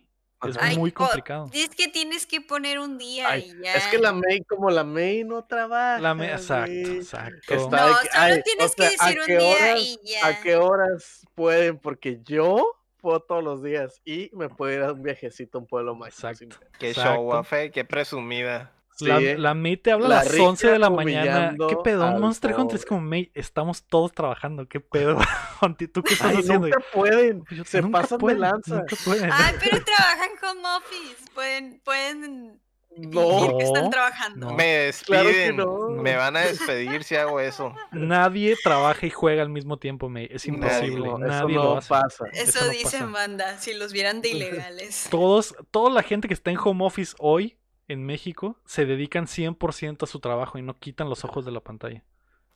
Es. Ay, muy complicado. Es que tienes que poner un día Ay, y ya. Es que la May, como la May no trabaja. La exacto, exacto. Está No, de solo ay, tienes o sea, que ¿a decir un qué día horas- y ya. ¿A qué horas pueden? Porque yo puedo todos los días y me puedo ir a un viajecito a un pueblo mágico. Exacto. Qué Exacto. show eh, qué presumida. La, Sí. la May te habla a La las 11 de la mañana. ¿Qué pedo? al Monster Hunter es como May, estamos todos trabajando. ¿Qué pedo? ¿Tú qué estás Ay, haciendo? nunca pueden. Pues yo- Se nunca pasan pueden, de lanza. nunca pueden. Ay, pero trabajan home office. Pueden, pueden No, que están No, trabajando. no. Me Claro despiden. no. Me van a despedir si hago eso. Nadie trabaja y juega al mismo tiempo, May. Es Nadie, imposible. Nadie no lo hace. pasa. Eso, Eso no dice pasa. Amanda, si los vieran de ilegales. Todos, toda la gente que está en home office hoy en México se dedican 100% a su trabajo y no quitan los ojos de la pantalla.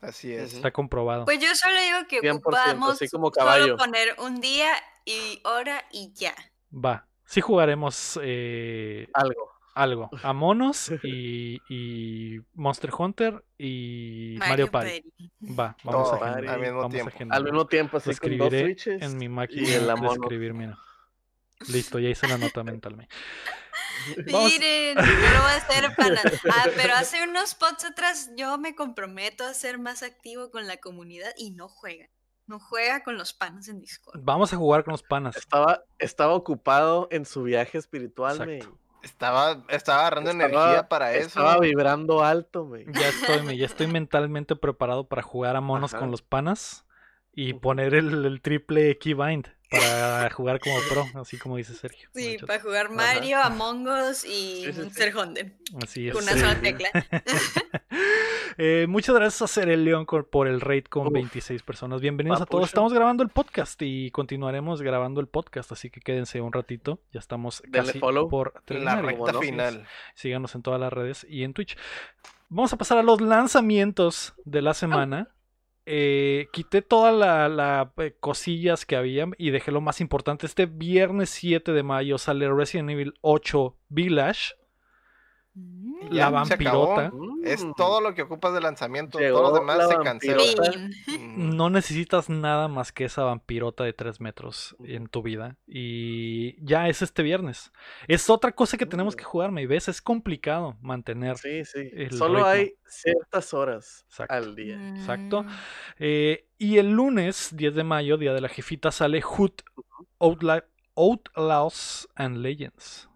Así es. Está comprobado. Pues yo solo digo que 100%, ocupamos así como solo poner un día y hora y ya. Va. Sí jugaremos eh, Algo. algo. A Monos y, y Monster Hunter y Mario, Party. Va, vamos a al mismo vamos tiempo. Al mismo tiempo, así con dos escribiré switches. en mi y máquina en la mono. escribir, mira. Listo, ya hice la nota mental. May. Vamos- Miren, no lo voy a hacer para. Ah, pero hace unos spots atrás yo me comprometo a ser más activo con la comunidad y no juega. No juega con los panos en Discord. Vamos a jugar con los panas. Estaba, estaba ocupado en su viaje espiritual, me. Estaba, estaba agarrando Estaba- energía para eso. Estaba vibrando alto, me. Ya estoy, May, ya estoy mentalmente preparado para jugar a monos Ajá. con los panas y poner el, el triple keybind para jugar como pro, así como dice Sergio. Sí, para jugar Mario, Among Us y Sí, sí, sí. Monster Hunter. Así es. Con una Sí. sola tecla. Eh, muchas gracias a Ser el León por el raid con Uf. 26 personas. Bienvenidos a todos. Estamos grabando el podcast y continuaremos grabando el podcast, así que quédense un ratito. Ya estamos casi follow. por la terminar. recta final. Síganos en todas las redes y en Twitch. Vamos a pasar a los lanzamientos de la semana. Eh, quité todas las la, eh, cosillas que había y dejé lo más importante. Este viernes 7 de mayo sale Resident Evil 8 Village. Mm. La vampirota. Es Mm. todo lo que ocupas de lanzamiento. Llegó Todos los demás la se. Fin. Mm. No necesitas nada más que esa vampirota de 3 metros en tu vida. Y ya es este viernes. Es otra cosa que tenemos que jugar, me ves. Es complicado mantener. Sí, sí. el Solo ritmo. hay ciertas horas Exacto. al día. Exacto. Mm. Eh, y el lunes 10 de mayo, día de la jefita, sale Hood Outla- Outlaws and Legends.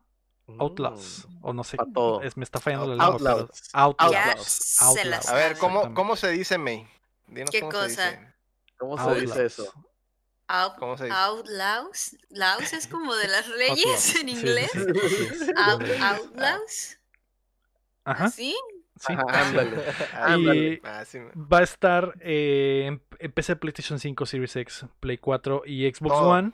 Outlaws. Mm. O no sé. Es- me está fallando la lengua. pero- Outlaws. Outlaws. Outlaws. se Outlaws. la A ver. ¿cómo. ¿cómo se dice, May? Dinos ¿Qué cómo se cosa? dice. ¿Cómo se Outlaws. dice eso? Out, ¿Cómo se dice? Outlaws. Laos es como de las leyes en Sí, sí, inglés. sí, así es. Out- Sí. Outlaws. Ajá. ¿Así? Sí. Ajá, ándale. Y Ah, sí, va a estar eh, en, en PC, PlayStation 5, Series X, Play 4 y Xbox Todo. One.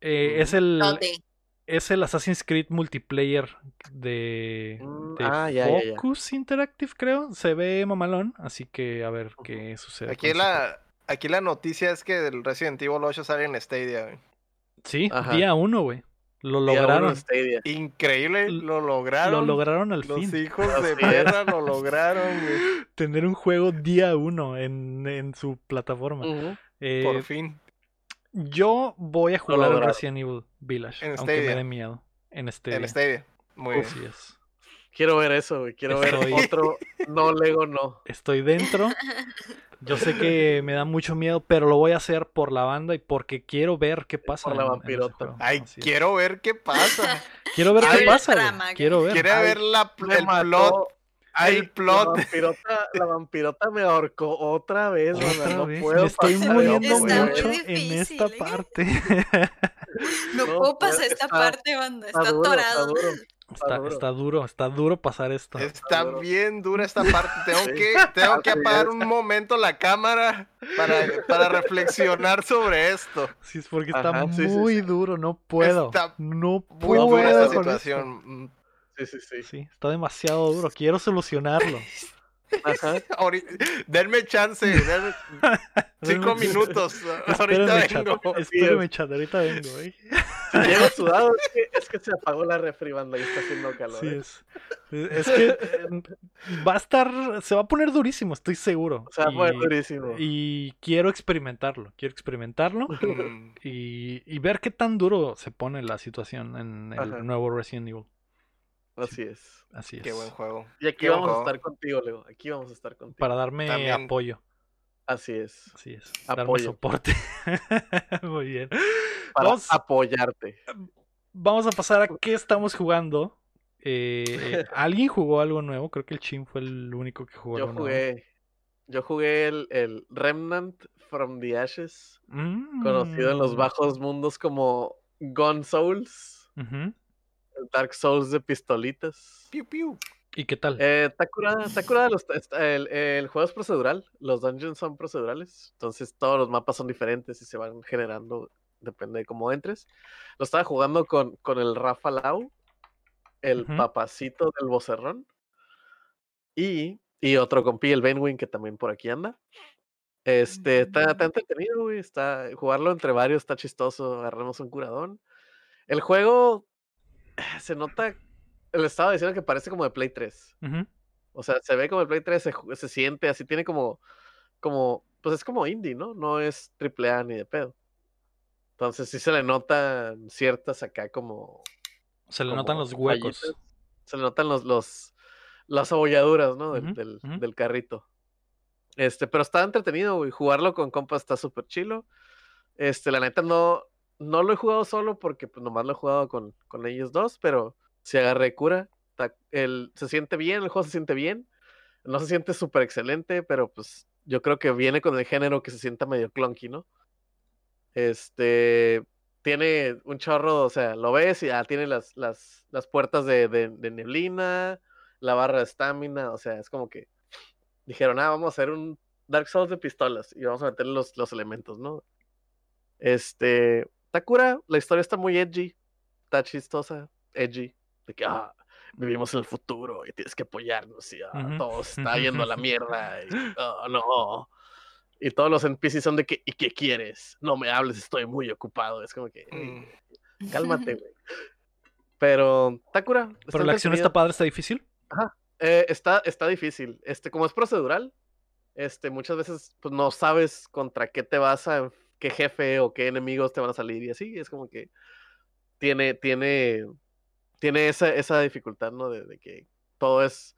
Eh, Es el ¿Dónde? Es el Assassin's Creed multiplayer de, Mm, de ah, ya, ya, ya. Focus Interactive, creo. Se ve mamalón, así que a ver qué sucede. Aquí la, aquí la noticia es que el Resident Evil 8 sale en Stadia. güey. Sí, Ajá. día uno, güey. Lo Día lograron. Increíble, lo lograron. Lo lograron al Los fin. hijos de perra lo lograron, güey. Tener un juego día uno en, en su plataforma. Eh, Por fin. Yo voy a jugar el lograron. Resident Evil Village, En aunque me Stadia. dé miedo. En este. En Stadia. Muy bien. Quiero ver eso, güey. Quiero Estoy- ver otro no Lego no. Estoy dentro. Yo sé que me da mucho miedo, pero lo voy a hacer por la banda y porque quiero ver qué pasa. Por la vampirota. Ay, Así es. quiero ver qué pasa. Quiero ver qué pasa. trama, Quiero ver. Quiere Ay, ver la, Me el mató. plot. Ay, el plot. La vampirota, la vampirota me ahorcó otra vez, Otra banda, no vez, puedo me estoy muriendo mucho muy en esta ¿eh? parte. No, No, puedo pasar esta está- parte, banda. Está, Está duro, está atorado. duro. está, duro. está duro, está duro pasar esto. Está duro. bien dura esta parte. Tengo Sí. que, tengo que Así apagar un momento la cámara para, para reflexionar sobre esto. Sí, es porque está Ajá, sí, sí, muy sí. duro, no puedo. Está no Muy puedo. dura esta situación. Sí, sí, sí. Sí, está demasiado duro. Quiero solucionarlo. Ajá. denme chance. denme cinco minutos. Ahorita vengo. Espérenme, chat. Ahorita vengo, ¿eh? Si llego sudado, es que, es que se apagó la refri, banda, y está haciendo calor. Sí, ¿eh? es. Es que va a estar. Se va a poner durísimo, estoy seguro. O sea, fue Y- durísimo. Y quiero experimentarlo. Quiero experimentarlo. Y, y ver qué tan duro se pone la situación en el Ajá. nuevo Resident Evil. Así es. Así es. Qué buen juego. Y aquí Qué vamos a estar contigo, Leo. Aquí vamos a estar contigo. Para darme También. apoyo. Así es. Así es. Darme Apoyo. soporte. Muy bien. Para Vamos, apoyarte. vamos a pasar a qué estamos jugando. Eh, ¿Alguien jugó algo nuevo? Creo que el Chin fue el único que jugó Yo algo nuevo. jugué, yo jugué el, el Remnant from the Ashes, conocido en los Mm, bajos mundos como Gun Souls, el Dark Souls de pistolitas. Piu, piu. ¿Y qué tal? Eh, está curada, está curada los- está- el, el juego es procedural, los dungeons son procedurales, entonces todos los mapas son diferentes y se van generando, depende de cómo entres. Lo estaba jugando con, con el Rafa Lau, el papacito del vocerrón, y, y otro compi, el Benwin, que también por aquí anda. Este, está, está entretenido, güey, está, jugarlo entre varios está chistoso, agarramos un curadón. El juego se nota, le estaba diciendo que parece como de Play 3. Ujú. O sea, se ve como el Play 3, se, se siente así, tiene como, como, pues es como indie, ¿no? No es triple A ni de pedo. Entonces sí se le notan ciertas acá como... Se le como notan los huecos. fallitas. Se le notan los, los, las abolladuras, ¿no? Del, del carrito. Este, pero está entretenido, güey. Jugarlo con compas está súper chilo. Este, la neta no, no lo he jugado solo porque pues, nomás lo he jugado con, con ellos dos, pero si agarré cura. el, se siente bien, el juego se siente bien. No se siente súper excelente, pero pues yo creo que viene con el género que se sienta medio clunky, ¿no? Este tiene un chorro, o sea, lo ves y ya tiene las, las, las puertas de, de- de neblina, la barra de estamina, o sea, es como que dijeron, ah, vamos a hacer un Dark Souls de pistolas y vamos a meter los, los elementos, ¿no? Este, Takura, la historia está muy edgy, está chistosa, edgy, de que, ah, vivimos en el futuro y tienes que apoyarnos y ah, Ujú. todo se está yendo a la mierda y, oh, no. Y todos los NPCs son de que, ¿y qué quieres? No me hables, estoy muy ocupado. Es como que, "Ey, Mm. cálmate, güey. Pero, Takura. Pero la acción está padre, está difícil. Eh, está, está difícil. Este, como es procedural, este, muchas veces pues, no sabes contra qué te vas a, qué jefe o qué enemigos te van a salir y así. Es como que tiene, tiene, tiene esa, esa dificultad, ¿no? De, de que todo es.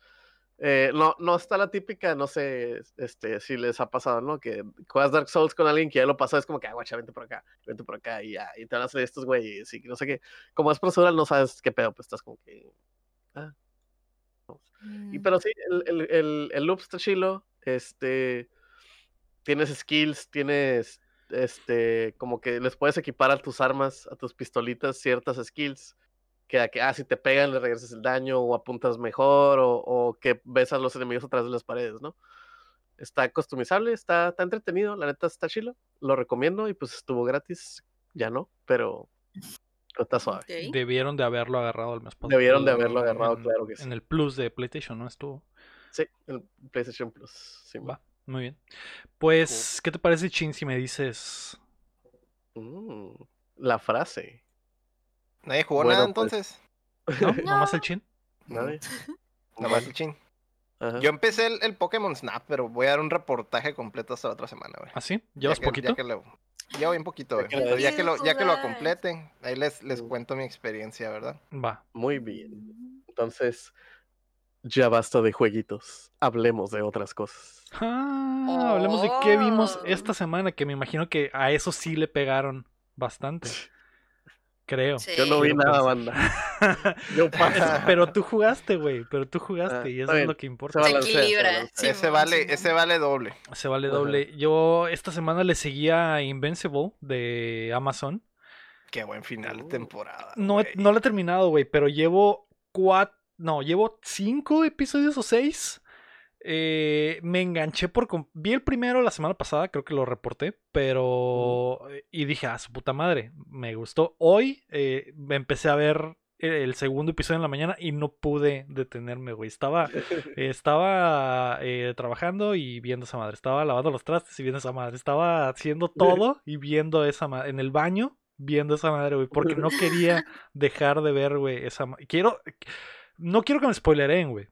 eh, no, no está la típica, no sé este, si les ha pasado, ¿no? Que juegas Dark Souls con alguien que ya lo pasó, es como que, ah, guacha, vente por acá, vente por acá y ya, y te van a salir estos güeyes y no sé qué. Como es procedural, no sabes qué pedo, pues estás como que. Ah, y Mm. pero sí, el, el, el, el loop está chilo. Este. Tienes skills, tienes. Este. Como que les puedes equipar a tus armas, a tus pistolitas, ciertas skills. Que, a que ah, si te pegan, le regresas el daño, o apuntas mejor, o, o que ves a los enemigos a través de las paredes, ¿no? Está customizable, está, está entretenido, la neta está chilo. Lo recomiendo y pues estuvo gratis. Ya no, pero. está suave. Debieron de haberlo agarrado el mes pasado. Debieron de haberlo agarrado, en- claro que sí. En el Plus de PlayStation, ¿no? Estuvo. Sí, el PlayStation Plus. sí, Va, muy bien. Pues, ¿qué te parece, Chin, si me dices. Mm, la frase. Nadie jugó Bueno, nada pues. entonces. ¿No? ¿Nomás el Chin? Nadie. Nada más el chin. Ajá. Yo empecé el, el Pokémon Snap, pero voy a dar un reportaje completo hasta la otra semana, güey. ¿Ah, sí? Ya ¿Llevas que- poquito? Ya que lo, poquito, Ya güey. que lo Pero ya que lo, ya que lo Jugar. complete, ahí les, les Mm. cuento mi experiencia, ¿verdad? Va. Muy bien. Entonces, ya basta de jueguitos. Hablemos de otras cosas. Ah, hablemos de qué vimos Oh. esta semana, que me imagino que a eso sí le pegaron bastante. Creo. Yo no vi nada, banda. Yo paso. Pero tú jugaste, güey. Pero tú Ah, jugaste y eso es lo que Se importa. balancea, se equilibra. ese vale, ese vale doble. Se vale doble. Yo esta semana le seguía a Invincible de Amazon. Qué buen final de Uh. temporada. No, no lo he terminado, güey, pero llevo cuatro. No, llevo cinco episodios o seis. Eh, me enganché por. Vi el primero la semana pasada, creo que lo reporté, pero. Y dije, ah, su puta madre, me gustó. Hoy eh, empecé a ver el segundo episodio en la mañana y no pude detenerme, güey. Estaba, estaba eh, trabajando y viendo esa madre. Estaba lavando los trastes y viendo esa madre. Estaba haciendo todo y viendo esa madre. En el baño, viendo esa madre, güey. Porque no quería dejar de ver, güey, esa madre. Quiero. No quiero que me spoileren, güey.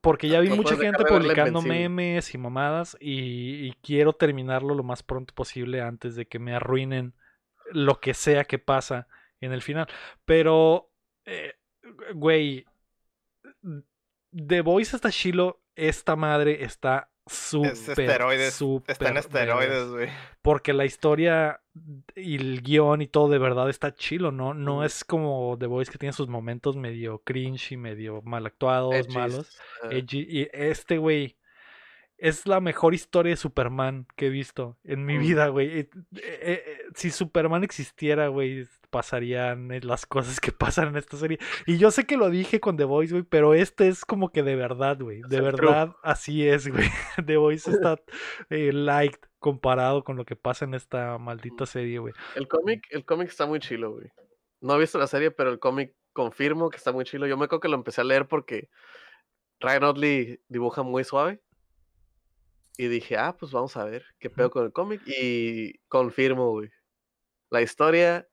Porque ya vi No mucha gente publicando memes y mamadas y, y quiero terminarlo lo más pronto posible antes de que me arruinen lo que sea que pasa en el final. Pero, eh, güey, The Voice está chilo, esta madre está súper, Es esteroides. súper Está en esteroides, güey. Porque la historia y el guion y todo de verdad está chilo, ¿no? No es como The Voice que tiene sus momentos medio cringe y medio mal actuados, malos. edgy, Y este, güey, es la mejor historia de Superman que he visto en mi Mm. vida, güey. Eh, eh, eh, si Superman existiera, güey, pasarían las cosas que pasan en esta serie. Y yo sé que lo dije con The Voice, güey, pero este es como que de verdad, güey. De verdad, así es, güey. The Voice está light comparado con lo que pasa en esta maldita serie, güey. El cómic, el cómic está muy chilo, güey. No he visto la serie, pero el cómic confirmo que está muy chilo. Yo me acuerdo que lo empecé a leer porque Ryan Otley dibuja muy suave. Y dije, ah, pues vamos a ver qué pedo con el cómic. Y confirmo, güey. La historia,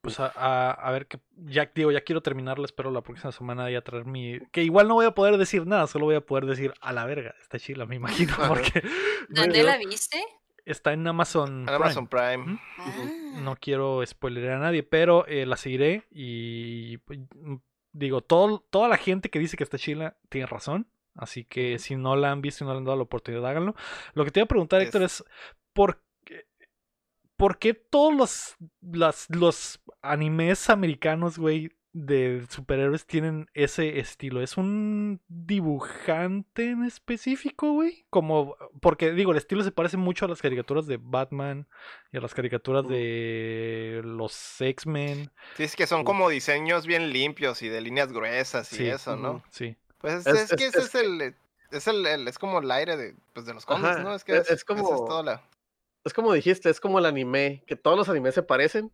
Pues a, a- a ver que ya digo, ya quiero terminarla, espero la próxima semana ya traer mi. Que igual no voy a poder decir nada, solo voy a poder decir a la verga, está chila, me imagino, porque ¿Dónde la viste? está en Amazon. En Prime. Amazon Prime. Ah. No quiero spoilerar a nadie, pero eh, la seguiré y pues, digo, todo, toda la gente que dice que está chila tiene razón. Así que si no la han visto y no le han dado la oportunidad, háganlo. Lo que te iba a preguntar, Es- Héctor, es ¿por qué, por qué todos los, las- los animes americanos, güey, de superhéroes tienen ese estilo? ¿Es un dibujante en específico, güey? Como, porque digo, el estilo se parece mucho a las caricaturas de Batman y a las caricaturas de los X-Men. Sí, es que son como diseños bien limpios y de líneas gruesas y Sí, eso, ¿no? Sí. Pues es, Es- es que es- ese es es el. Es el, el- es como el aire de, pues, de los cómics, Ajá, ¿no? Es que es- es, como- toda la- es como dijiste, es como el anime, que todos los animes se parecen.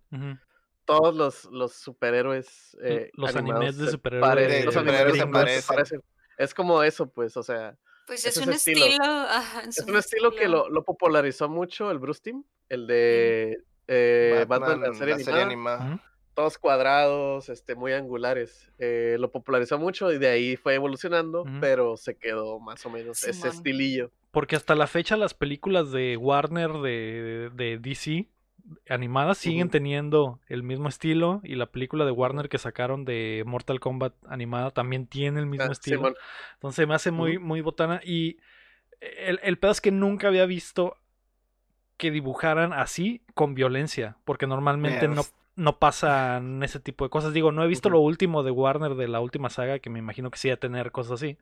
Todos los, los superhéroes. eh, los animes de superhéroes parecen, de los superhéroes animes se parecen. parecen. Es como eso, pues, o sea. Pues Es es un estilo. estilo. ajá, Es un estilo que lo, lo popularizó mucho el Bruce Team, el de eh, Batman, la serie animada, animada. Ujú. Todos cuadrados, este, muy angulares. Eh, lo popularizó mucho y de ahí fue evolucionando, pero se quedó más o menos ese estilillo. Porque hasta la fecha las películas de Warner de, de DC animadas siguen teniendo el mismo estilo y la película de Warner que sacaron de Mortal Kombat animada también tiene el mismo Ah, estilo. Simón. Entonces me hace muy, muy botana y el, el pedo es que nunca había visto que dibujaran así con violencia, porque normalmente no, Pues, no pasan ese tipo de cosas. Digo, no he visto lo último de Warner de la última saga, que me imagino que sí va a tener cosas así,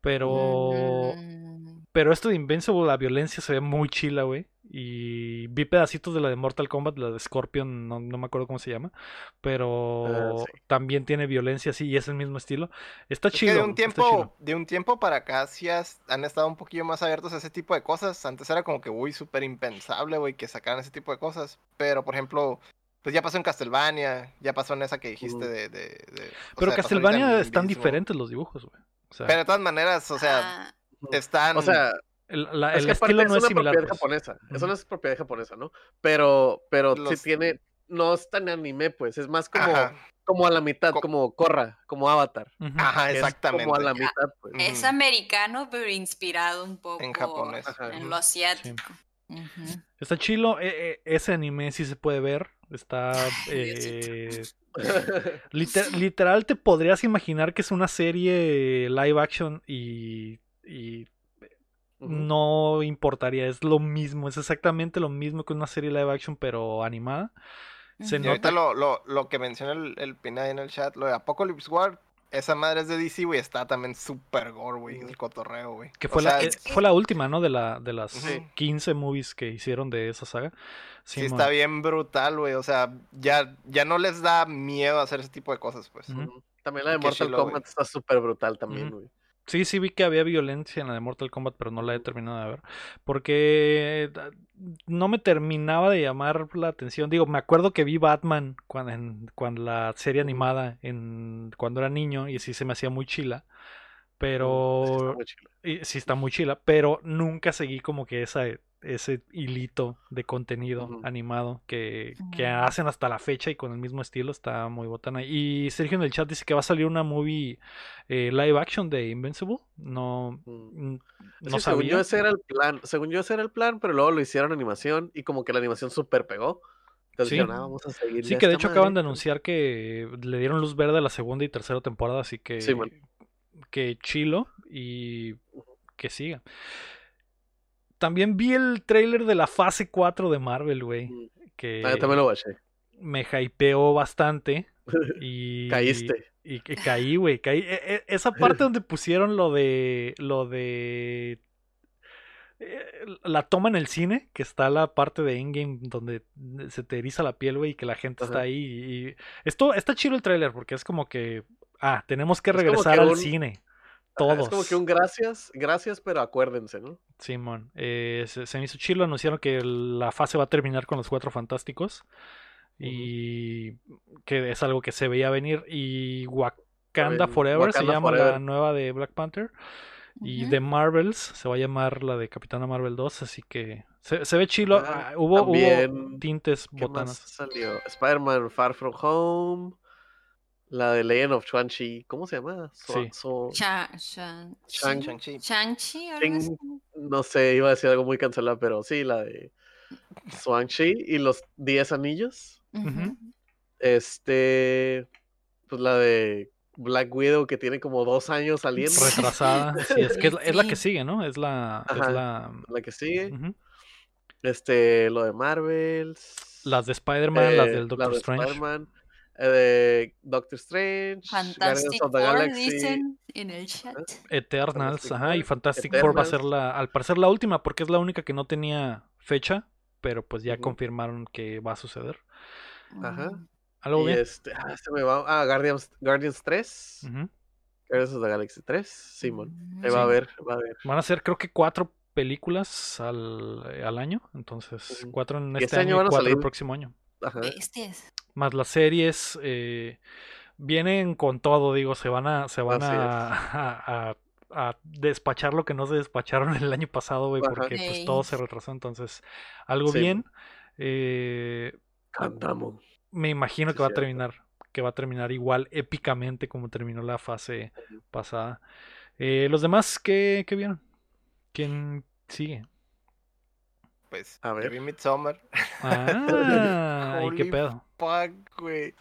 pero... Mm, Pero esto de Invincible, la violencia se ve muy chila, güey. Y vi pedacitos de la de Mortal Kombat, la de Scorpion, no, no me acuerdo cómo se llama. Pero Ah, sí. también tiene violencia, sí, y es el mismo estilo. Está Es que chido. de un tiempo, de un tiempo para acá sí has- han estado un poquillo más abiertos a ese tipo de cosas. Antes era como que, uy, súper impensable, güey, que sacaran ese tipo de cosas. Pero, por ejemplo, pues ya pasó en Castlevania, ya pasó en esa que dijiste de... de- de- Pero sea, Castlevania en están diferentes los dibujos, güey. O sea, Pero de todas maneras, o sea, ah, están... O sea, el, la- es el que estilo es no es una similar. propiedad pues. japonesa. Eso no es propiedad japonesa, ¿no? Pero, pero Los- sí tiene, no es tan anime, pues, es más como, Ajá, como a la mitad, Co- como Korra, como Avatar. Ajá, que es exactamente. Como a la mitad, pues. Es americano, pero inspirado un poco En japonés. En lo asiático. Está chilo. eh, eh, ese anime sí se puede ver. Está. Eh, liter- literal, te podrías imaginar que es una serie live action y. y no importaría, es lo mismo, es exactamente lo mismo que una serie live action pero animada. Se. Y ahorita nota lo, lo, lo que menciona el, el Pina en el chat, lo de Apocalypse War, esa madre es de DC, güey, está también súper gore, güey, el cotorreo, güey. que O fue, la, eh, fue la última, ¿no? De, la, de las Ujú. 15 movies que hicieron de esa saga. Sí, Sí, está bien brutal, güey. O sea, ya, ya no les da miedo hacer ese tipo de cosas, pues. También la de Mortal. Kombat está súper brutal también, güey. Sí, sí vi que había violencia en la de Mortal Kombat, pero no la he terminado de ver. Porque no me terminaba de llamar la atención. Digo, me acuerdo que vi Batman cuando, en, cuando la serie animada, en, cuando era niño, y sí se me hacía muy chila. Ujú. Sí, está Pero muy chilo. y sí está muy chila, pero nunca seguí como que esa, ese hilito de contenido animado que, que hacen hasta la fecha y con el mismo estilo está muy botana. Y Sergio en el chat dice que va a salir una movie eh, live action de Invincible. No, Mm. no que según yo sabía. ese era el plan, según yo ese era el plan, pero luego lo hicieron animación y como que la animación súper pegó. Entonces Sí. dijeron, ah, vamos a seguir. Sí, que de hecho acaban de anunciar que le dieron luz verde a la segunda y tercera temporada, así que Sí, man. que chilo y que siga. También vi el trailer de la fase 4 de Marvel, güey. Mm. Que Ah, yo también lo watché. me hypeó bastante. Y. Caíste. Y, caí, güey. Caí. E- e- esa parte donde pusieron lo de. Lo de. eh, La toma en el cine, que está la parte de Endgame donde se te eriza la piel, güey, y que la gente está ahí. Y esto está chido el tráiler porque es como que, ah, tenemos que regresar que al un- cine. Todos. Es como que un gracias, gracias, pero acuérdense, ¿no? Simón, eh, se, se me hizo chido. Anunciaron que la fase va a terminar con los cuatro fantásticos. Y que es algo que se veía venir. Y Wakanda Forever se llama la nueva de Black Panther. Y de Marvels se va a llamar la de Capitana Marvel 2. Así que se, se ve chilo. Ah, Ah, hubo, hubo tintes ¿Qué más botanas. salió? Spider-Man Far From Home. La de Legend of Chuan-Chi. ¿Cómo se llama? So- Sí. so- Sha- Shan- Shang- Shang-Chi. Shang-Chi, no sé, iba a decir algo muy cancelado, pero sí, la de Shang-Chi y los 10 anillos. Este, pues la de Black Widow que tiene como dos años saliendo. Retrasada. Sí, es que es, es la que sigue, ¿no? Es la. es la La que sigue. Este, lo de Marvel. Las de Spider-Man, las eh, del Doctor de Strange. Eh, de Doctor Strange. Guardians Fantastic of the Four, Galaxy. dicen en el chat. Eternals, Fantastic ajá, y Four, Fantastic Four va a ser la, al parecer la última, porque es la única que no tenía fecha, pero pues ya confirmaron que va a suceder. Ajá. Mm. ¿Algo Y bien? este, ah, se me va. Ah, Guardians, Guardians 3. Ujú. Guardians of the Galaxy 3. Simón. Mm. Va a ver, va a ver. Van a ser creo que cuatro películas al, al año, entonces cuatro en este este año año y cuatro el próximo año. Ajá. Bestias. Más las series eh, vienen con todo, digo, se van a, se van a, es. a- a- a despachar lo que no se despacharon el año pasado, güey, porque pues todo se retrasó, entonces algo Sí. bien. Eh, Cantamos. me imagino Sí, que va a terminar, que va a terminar igual épicamente como terminó la fase pasada. Eh, los demás, ¿qué, qué vieron? ¿Quién sigue? Pues, A ver. vi Midsommar. Ah, ¿y qué pedo? Fuck, güey.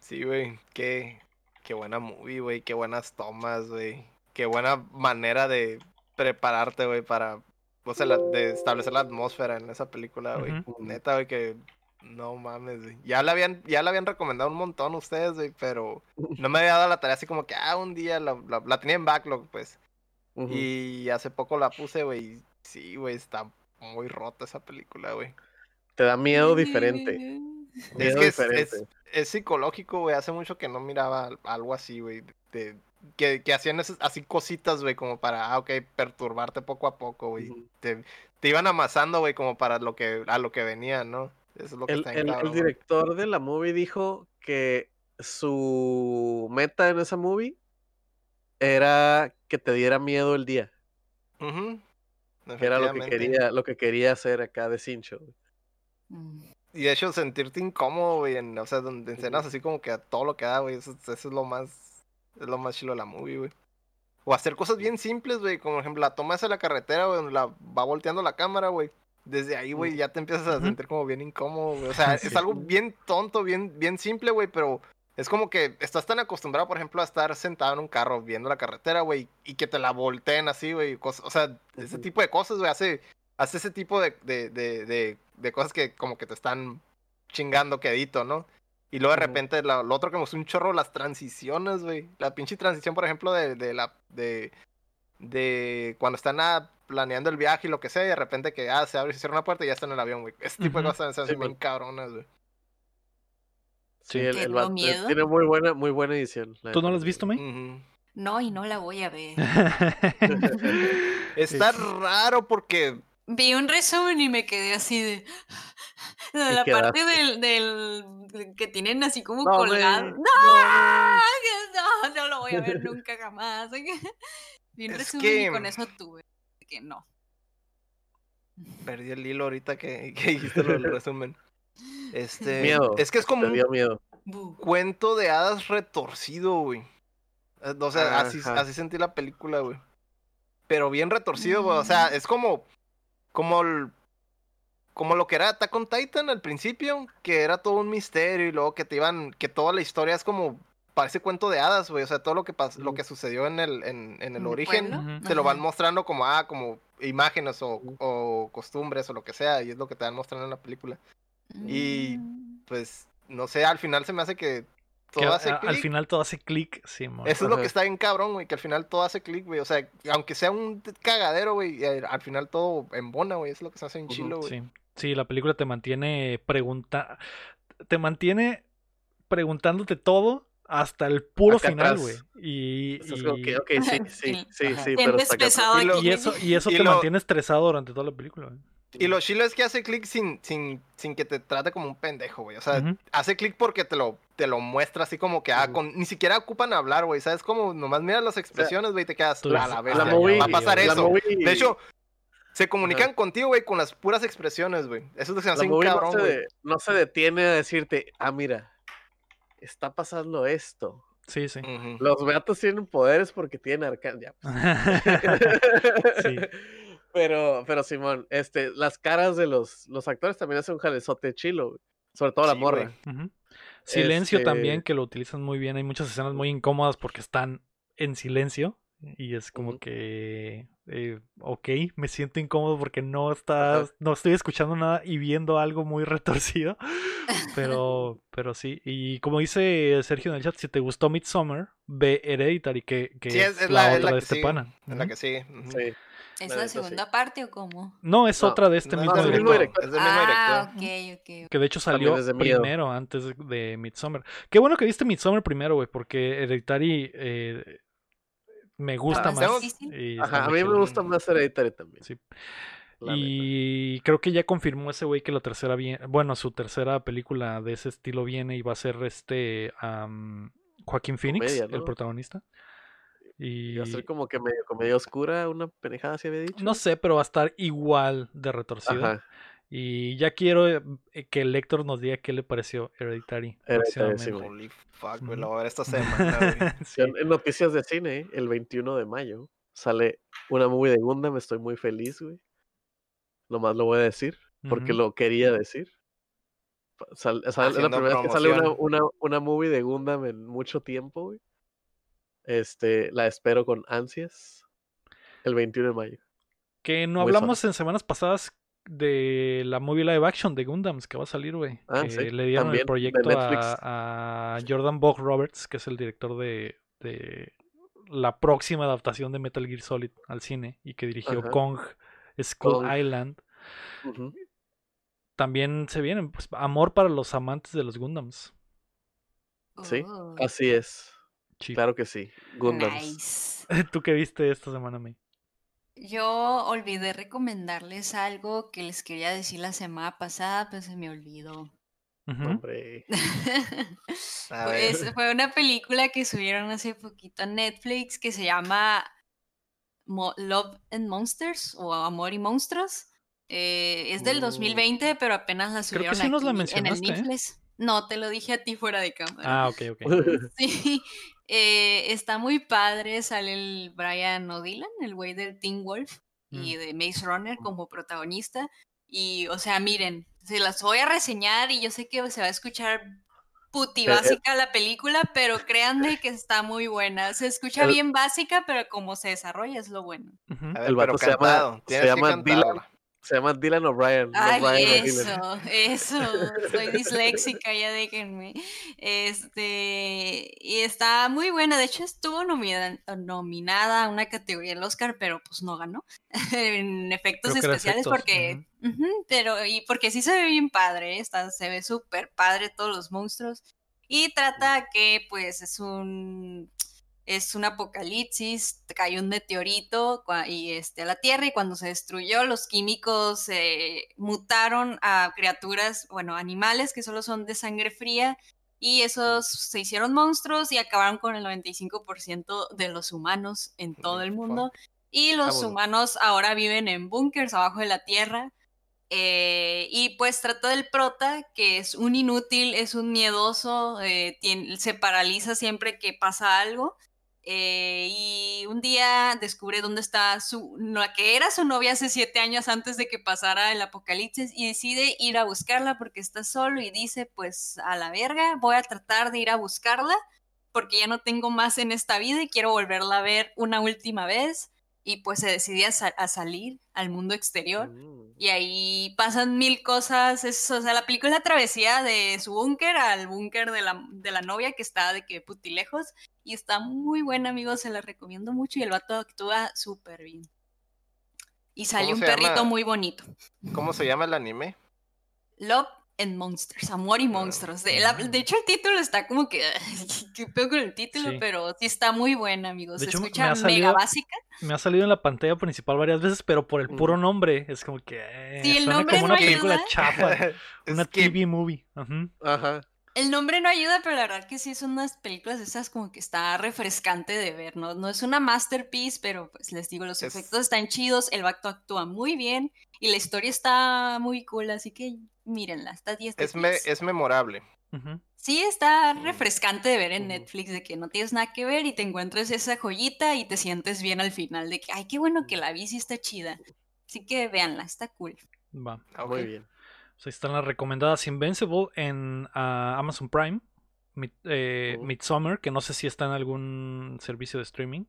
Sí, güey. Qué, qué buena movie, güey. Qué buenas tomas, güey. Qué buena manera de prepararte, güey, para... O sea, la- de establecer la atmósfera en esa película, güey. Neta, güey, que... No mames, güey. Ya la habían, ya la habían recomendado un montón ustedes, güey, pero no me había dado la tarea así como que, ah, un día la, la- la tenía en backlog, pues. Y hace poco la puse, güey. y Sí, güey, está muy rota esa película, güey. Te da miedo diferente. Es que es, diferente. es- es psicológico, güey. Hace mucho que no miraba al- algo así, güey. de- que, que hacían esas- así cositas, güey, como para, ah, ok, perturbarte poco a poco, güey. Te, te iban amasando, güey, como para lo que, a lo que venía, ¿no? Eso es lo que El, está el- el director de la movie dijo que su meta en esa movie era que te diera miedo el día. Ujú, Que era lo que quería, lo que quería hacer acá de Cincho. Mm. Y de hecho, sentirte incómodo, güey, en, o sea, donde en escenas así como que a todo lo que da, güey, eso, eso es lo más, es lo más chilo de la movie, güey. O hacer cosas bien simples, güey, como por ejemplo la toma esa de la carretera, güey, donde la va volteando la cámara, güey. Desde ahí, güey, ya te empiezas a sentir como bien incómodo, güey. O sea, Sí. es algo bien tonto, bien, bien simple, güey, pero es como que estás tan acostumbrado, por ejemplo, a estar sentado en un carro viendo la carretera, güey, y que te la volteen así, güey. O sea, ese tipo de cosas, güey, hace, hace ese tipo de, de, de, de, cosas que como que te están chingando quedito, ¿no? Y luego de repente lo otro que me gustó un chorro, las transiciones, güey. La pinche transición, por ejemplo, de, de la de, de cuando están ah, planeando el viaje y lo que sea, y de repente que ah, se abre y se cierra una puerta y ya está en el avión, güey. Ese tipo de cosas se Sí, bien cabronas, güey. Tiene muy buena, muy buena edición. la ¿Tú no lo has visto, May? No, y no la voy a ver. Está raro porque Vi un resumen y me quedé así de. la parte del, del. que tienen así como No, colgado. ¡No! no, No, no lo voy a ver nunca jamás. Vi un Es resumen que- y con eso tuve. Que no. perdí el hilo ahorita que, que dijiste lo del resumen. Este, Miedo. es que es como Te un dio miedo. Cuento de hadas retorcido, güey. Eh, O sea, así, sentí la película, güey. Pero bien retorcido, güey. O sea, Mm. es como. Como el- Como lo que era Attack on Titan al principio, que era todo un misterio y luego que te iban. Que toda la historia es como parece cuento de hadas, güey. O sea, todo lo que pas- lo que sucedió en el, en, en el ¿En el origen, pueblo? Te lo van mostrando como, ah, como imágenes o, o costumbres o lo que sea, y es lo que te van mostrando en la película. y- Mm. Pues, no sé, al final se me hace que todo hace a- al clic. final todo hace clic, sí. Eso es lo que está bien cabrón, güey, que al final todo hace clic, güey. O sea, aunque sea un cagadero, güey, al final todo embona, güey. Eso es lo que se hace en Ujú, chilo, güey. Sí, sí, la película te mantiene pregunta, te mantiene preguntándote todo hasta el puro Acá final, güey. Y, y- ok, sí, sí, sí, sí, pero pesado Y lo- aquí. y eso, y eso Y te lo- mantiene estresado durante toda la película. güey. Y lo chilo es que hace clic sin, sin, sin que te trate como un pendejo, güey. O sea, hace clic porque te lo, te lo muestra así como que, ah, con, ni siquiera ocupan hablar, güey. ¿Sabes? Como nomás miras las expresiones, güey, y te quedas a la "Ah, vez. Va a pasar la eso. movie- De hecho, se comunican Ajá. contigo, güey, con las puras expresiones, güey. Eso es lo que se me hace cabrón, se, güey. no se detiene a decirte, ah, mira, está pasando esto. Sí, sí. Los gatos tienen poderes porque tienen arcanos. Ya, pues. Sí. Pero, pero Simón, este, las caras de los, los actores también hacen un jalezote chilo, güey. Sobre todo la Sí, morra. Silencio Este- también, que lo utilizan muy bien. Hay muchas escenas muy incómodas porque están en silencio. Y es como que, eh, ok, me siento incómodo porque no estás, no estoy escuchando nada y viendo algo muy retorcido. Pero, pero sí. Y como dice Sergio en el chat, si te gustó Midsommar, ve Hereditary, que, que Sí, es, es, es la, la, es otra la de este sigue. pana. Es la Ujú. que sigue. ujú. Sí. ¿Es La la neta, sí. segunda parte o cómo? No, es No, otra de este No, mismo director. mismo director. Es del mismo Ah, director. ok, ok. Que de hecho salió primero antes de- Midsommar. Qué bueno que viste Midsommar primero, güey, porque Hereditary eh, me gusta Ah, más. y Ajá, a mí me gusta más Hereditary también. Sí. la neta. Y creo que ya confirmó ese güey que la tercera viene, bueno, su tercera película de ese estilo viene y va a ser este am, Joaquín Phoenix, Comedia, el protagonista. Y va a ser como que medio comedia oscura, una pendejada así había dicho. no sé, pero va a estar igual de retorcido. Ajá. Y ya quiero eh, que el lector nos diga qué le pareció Hereditary. Hereditary, sí. Holy fuck, güey. Ujú. Lo voy a ver esta semana, güey. Sí. En, noticias de cine, el 21 de mayo, sale una movie de Gundam. Estoy muy feliz, güey. Nomás lo voy a decir, porque lo quería decir. Sal- sal- es la primera vez que sale una, una, una movie de Gundam en mucho tiempo, güey. Este, la espero con ansias. El 21 de mayo. Que no Muy hablamos en semanas pasadas de la movie live action de Gundams que va a salir, güey. Ah, que sí, le dieron el proyecto a, a Jordan Bog Roberts, que es el director de, de la próxima adaptación de Metal Gear Solid al cine y que dirigió Ajá. Kong Skull Kong. Island. También se vienen, pues, amor para los amantes de los Gundams. Sí, Oh, Así es. Claro que sí. Gundams. nice. ¿Tú qué viste esta semana, May? Yo olvidé recomendarles algo que les quería decir la semana pasada, pero se me olvidó. Hombre. A Pues fue una película que subieron hace poquito a Netflix que se llama Mo- Love and Monsters o Amor y Monstruos. Eh, es del Mm. 2020, pero apenas la que subieron sí nos la aquí en el mencionaste, ¿eh? Netflix. No, te lo dije a ti fuera de cámara. Ah, ok, ok. Sí, eh, está muy padre. Sale el Brian O'Dillan, el güey del Teen Wolf y de Maze Runner como protagonista. Y, o sea, miren, se las voy a reseñar y yo sé que se va a escuchar puti Eh, básica la película, pero créanme que está muy buena. Se escucha El- bien básica, pero como se desarrolla es lo bueno. Ver, El vato se llama- se llama Dylan. Se llama Dylan O'Brien. Ay, eso, eso, soy disléxica, ya déjenme. Este, y está muy buena, de hecho estuvo nomina- nominada a una categoría del Oscar, pero pues no ganó en efectos especiales porque, pero, y porque sí se ve bien padre, está, se ve súper padre todos los monstruos y trata que pues es un es un apocalipsis, cayó un meteorito y este, a la Tierra y cuando se destruyó los químicos eh, mutaron a criaturas, bueno, animales que solo son de sangre fría y esos se hicieron monstruos y acabaron con el 95% de los humanos en todo el mundo. Y los Vámonos. humanos ahora viven en búnkers abajo de la Tierra. Eh, y pues trata del prota, que es un inútil, es un miedoso, eh, se paraliza siempre que pasa algo. Eh, y un día descubre dónde está su, la que era su novia hace siete años antes de que pasara el apocalipsis y decide ir a buscarla porque está solo y dice, pues a la verga, voy a tratar de ir a buscarla porque ya no tengo más en esta vida y quiero volverla a ver una última vez. Y pues se decidía a, sa- a salir al mundo exterior. Mm. Y ahí pasan mil cosas. Es, o sea, la película es la travesía de su búnker al búnker de la, de la novia que está de que putilejos. Y está muy buena, amigos. Se la recomiendo mucho. Y el vato actúa súper bien. Y sale ¿Cómo un perrito llama? muy bonito. ¿Cómo se llama el anime? Love and Monsters, Amor y Monstruos. De, la- de hecho, el título está como que. ¿Qué pedo con el título? Sí. pero sí está muy buena, amigos. De Se hecho, me escucha ha mega básica. Me ha salido en la pantalla principal varias veces, pero por el puro nombre es como que. eh, Sí, el suena nombre como no una película chafa, una. TV movie. Ujú. Ajá. El nombre no ayuda, pero la verdad que sí son unas películas esas como que está refrescante de ver, ¿no? No es una masterpiece, pero pues les digo, los Es- efectos están chidos, el vato actúa muy bien y la historia está muy cool, así que mírenla, está 10 de Es, me- 10. es memorable. Sí, está Mm. refrescante de ver en. Netflix, de que no tienes nada que ver y te encuentras esa joyita y te sientes bien al final, de que, ay, qué bueno que la vi, sí está chida. Así que véanla, está cool. Va. Ah, Muy bien. Ahí están las recomendadas Invincible en ah, Amazon Prime. Mid- eh, Ujú. Midsommar, que no sé si está en algún servicio de streaming.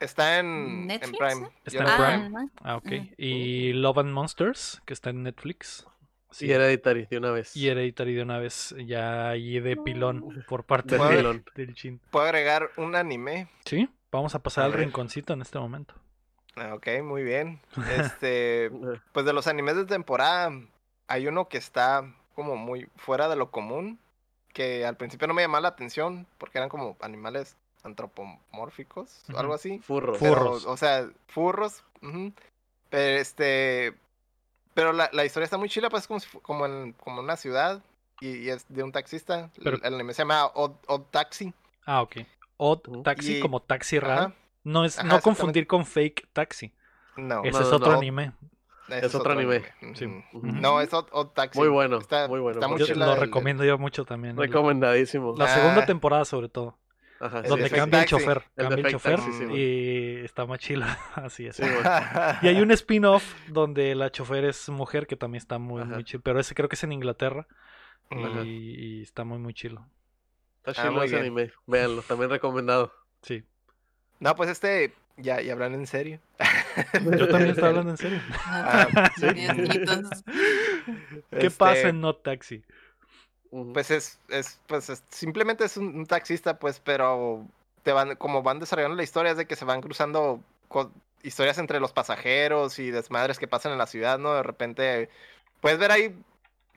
Está en, en ¿Netflix, Prime. no? ¿Está en Prime? ¿no? Ah, ok. Y Love and Monsters, que está en Netflix. Sí. Y Hereditary, de una vez. Y Hereditary de una vez ya ahí de pilón por parte De de- pilón. del chin. ¿Puedo agregar un anime? Sí, vamos a pasar A al ver. rinconcito en este momento. Ah, Ok, muy bien. Este, pues de los animes de temporada, hay uno que está como muy fuera de lo común, que al principio no me llamaba la atención, porque eran como animales antropomórficos, o algo así. Furros. Pero, Furros. o sea, furros. Pero este. Pero la, la historia está muy chila, pues como, como en como una ciudad. Y, y es de un taxista. El- Pero- El, anime se llama Odd, Odd Taxi. Ah, ok. Odd. Taxi Y- como taxi raro. Ajá. No es Ajá, no confundir con fake taxi. No. Ese no, es otro no. anime. Es otro anime. No, es Odd, Odd Taxi. Muy bueno, Está, muy bueno, Está muy muy Yo chila lo el- recomiendo yo mucho también. Recomendadísimo. La Ah. segunda temporada sobre todo. Ajá, donde cambia el chofer. Cambia el chofer Taxi, sí, güey. y está más chila. Así es. Sí. Y hay un spin-off donde la chofer es mujer que también está muy, Ajá. muy chido. Pero ese creo que es en Inglaterra. Y, está muy, muy chilo. Está Ah, chido muy ese bien. anime. Véanlo, también recomendado. Sí. No, pues este. Ya, ya hablan en serio. Yo también estoy hablando en serio. Ah, Sí. Diosmitos. ¿Qué Este, pasa en Not Taxi? Pues es, es, pues es- simplemente es un, un taxista, pues, pero te van, como van desarrollando la historia, es de que se van cruzando historias entre los pasajeros y desmadres que pasan en la ciudad, ¿no? De repente, puedes ver ahí,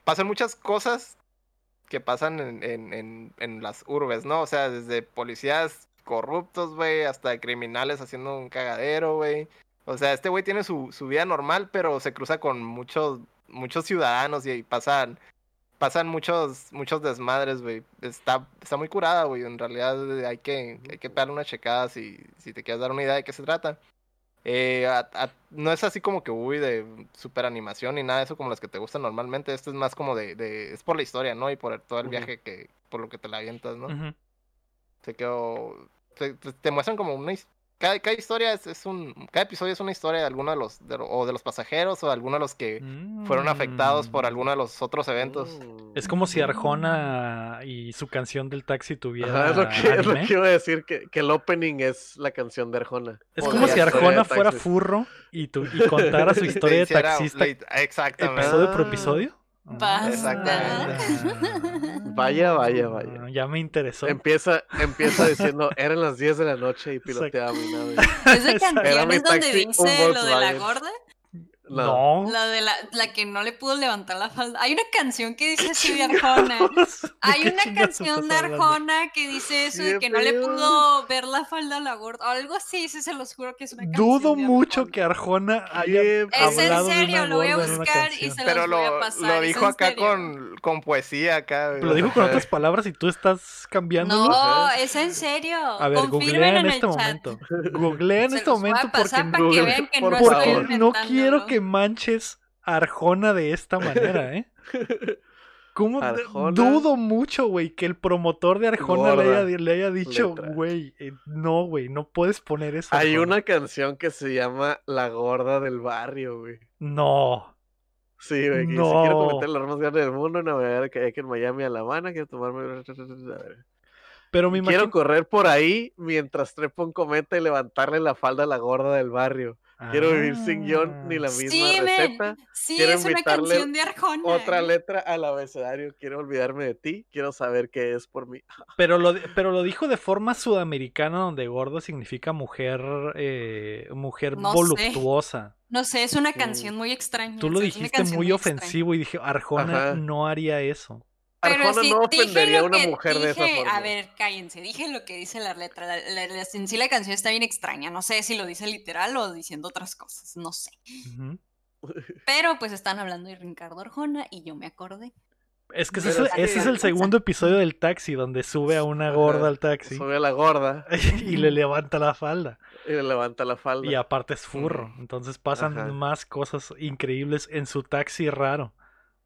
pasan muchas cosas que pasan en, en, en, en las urbes, ¿no? O sea, desde policías corruptos, güey, hasta criminales haciendo un cagadero, güey. O sea, este güey tiene su, su vida normal, pero se cruza con muchos, muchos ciudadanos y, pasan, pasan muchos, muchos desmadres, güey. Está, está muy curada, güey. En realidad eh, hay que, hay que pegarle una checada si, si te quieres dar una idea de qué se trata. Eh, a- a- no es así como que, uy, de super animación ni nada de eso como las que te gustan normalmente. Esto es más como de, de es por la historia, ¿no? Y por todo el viaje que, por lo que te la avientas, ¿no? Se quedó. Te, te- te muestran como una. Cada, cada historia es, es un. Cada episodio es una historia de alguno de los. de o de los pasajeros o de alguno de los que fueron afectados por Mm. alguno de los otros eventos. Mm. Es como si Arjona y su canción del taxi tuviera Ajá, es lo que, es lo que iba a decir, que, que el opening es la canción de Arjona. Es como si Arjona fuera furro y, tu- y contara su historia de taxista Exactamente. episodio por episodio. Basta. Vaya, vaya, vaya. Ah, Ya me interesó. Empieza, empieza diciendo, eran las 10 de la noche y piloteaba mi nave. Esa Exacto. Era mi es donde taxi, un dice lo de la Volkswagen. gorda. No. No. La de la, la que no le pudo levantar la falda. Hay una canción que dice así de Arjona. Hay una canción de? Arjona que dice eso de ¿Qué que no le pudo ver la falda a la gorda. Algo así, sí, se los juro que es una canción. Dudo de mucho que Arjona haya ¿Qué Es en serio, una lo voy a buscar y se Pero los voy a lo, pasar, lo dijo acá con, con poesía acá. Lo dijo con otras palabras y tú estás cambiando. No, es en serio. A ver, googlea Confirmen en en este momento. Googlea en Se este los voy a momento porque, pasar para que vean que por no favor. no quiero inventándolo. Que manches Arjona de esta manera, ¿eh? ¿Cómo? Arjona. Dudo mucho, güey, que el promotor de Arjona le haya, le haya dicho, güey, eh, no, güey, no puedes poner eso. Hay Arjona". una canción que se llama La Gorda del Barrio, güey. No. Sí, güey. que No. quiero cometer el error más grande del mundo, navegar que hay que en Miami a La Habana, quiero tomarme... Pero me Y Quiero imagino. correr por ahí mientras trepo un cometa y levantarle la falda a la gorda del barrio. Quiero vivir sin guion ni la Ah. misma Sí, men. receta. Sí, Quiero es una invitarle canción de Arjona. Otra letra al abecedario. Quiero olvidarme de ti. Quiero saber qué es por mí. Pero lo, pero lo dijo de forma sudamericana, donde gordo significa mujer, eh, mujer No sé. voluptuosa. No sé, es una canción muy extraña. Tú lo dijiste muy extraña. ofensivo y dije, Arjona Ajá. no haría eso. Pero Arjona sí, no dije ofendería a lo una que mujer de esa dije- forma. A ver, cállense. Dije lo que dice la letra. La, la- la- en sí la canción está bien extraña. No sé si lo dice literal o diciendo otras cosas. No sé. Pero pues están hablando de Ricardo Arjona y yo me acordé. Es que ese es, Pero el, es que- ese es el segundo episodio del taxi, donde sube a una gorda al taxi Sube a la gorda y le levanta la falda. y le levanta la falda. Y aparte es furro. Entonces pasan Ajá. más cosas increíbles en su taxi raro.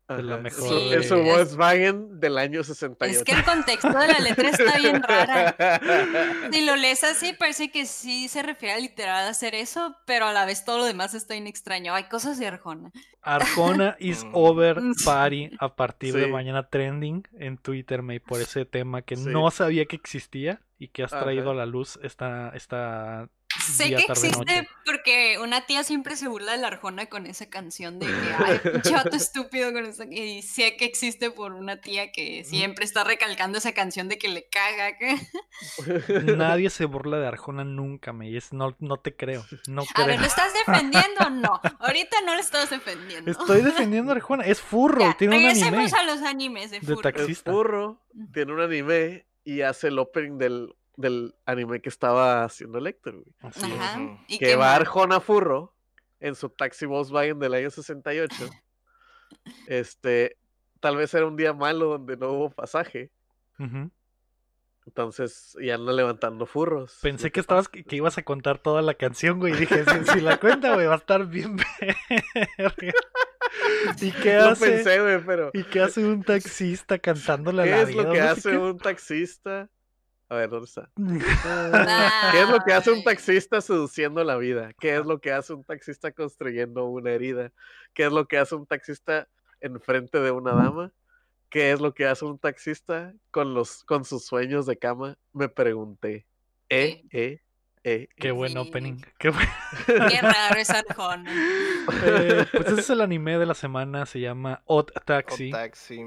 Mejor de- Es su Volkswagen del año 68. Es que el contexto de la letra está bien rara. Si lo lees así, parece que sí se refiere a literal a hacer eso, pero a la vez todo lo demás está bien extraño. Hay cosas de Arjona. Arjona is Mm. over party a partir de mañana trending en Twitter, me por ese tema que Sí. no sabía que existía y que has traído Ajá. a la luz esta, esta Sé que existe noche. porque una tía siempre se burla de la Arjona con esa canción de que, ay, pinche vato estúpido con esa. Y sé que existe por una tía que siempre está recalcando esa canción de que le caga. que- Nadie se burla de Arjona nunca, me es, no, no te creo. No A creo. ver, ¿lo estás defendiendo? No. Ahorita no lo estás defendiendo. Estoy defendiendo a Arjona. Es furro, Ya, tiene un anime. regresemos a los animes de De furro. Es Taxista. furro, tiene un anime y hace el opening del, del anime que estaba haciendo Lecter, güey. Así es. Ajá. Ujú. ¿Y Que qué va? Arjona Furro en su taxi Volkswagen del año 68. Este, tal vez era un día malo donde no hubo pasaje. Ujú. Entonces, y anda levantando furros. Pensé Lo que estabas que, que ibas a contar toda la canción, güey. y Dije, si, si la cuenta, güey, va a estar bien verga. ¿Y qué Lo hace? pensé, güey, pero. ¿Y qué hace un taxista cantándole a ¿Qué la es lo vida? que hace qué. un taxista? A ver, ¿dónde está? ¿Qué es lo que hace un taxista seduciendo la vida? ¿Qué es lo que hace un taxista construyendo una herida? ¿Qué es lo que hace un taxista enfrente de una dama? ¿Qué es lo que hace un taxista con los con sus sueños de cama? Me pregunté. Eh, eh, eh. Qué buen Sí. opening. Qué buen- Qué raro es Arjona. Eh, pues ese es el anime de la semana. Se llama Odd Taxi.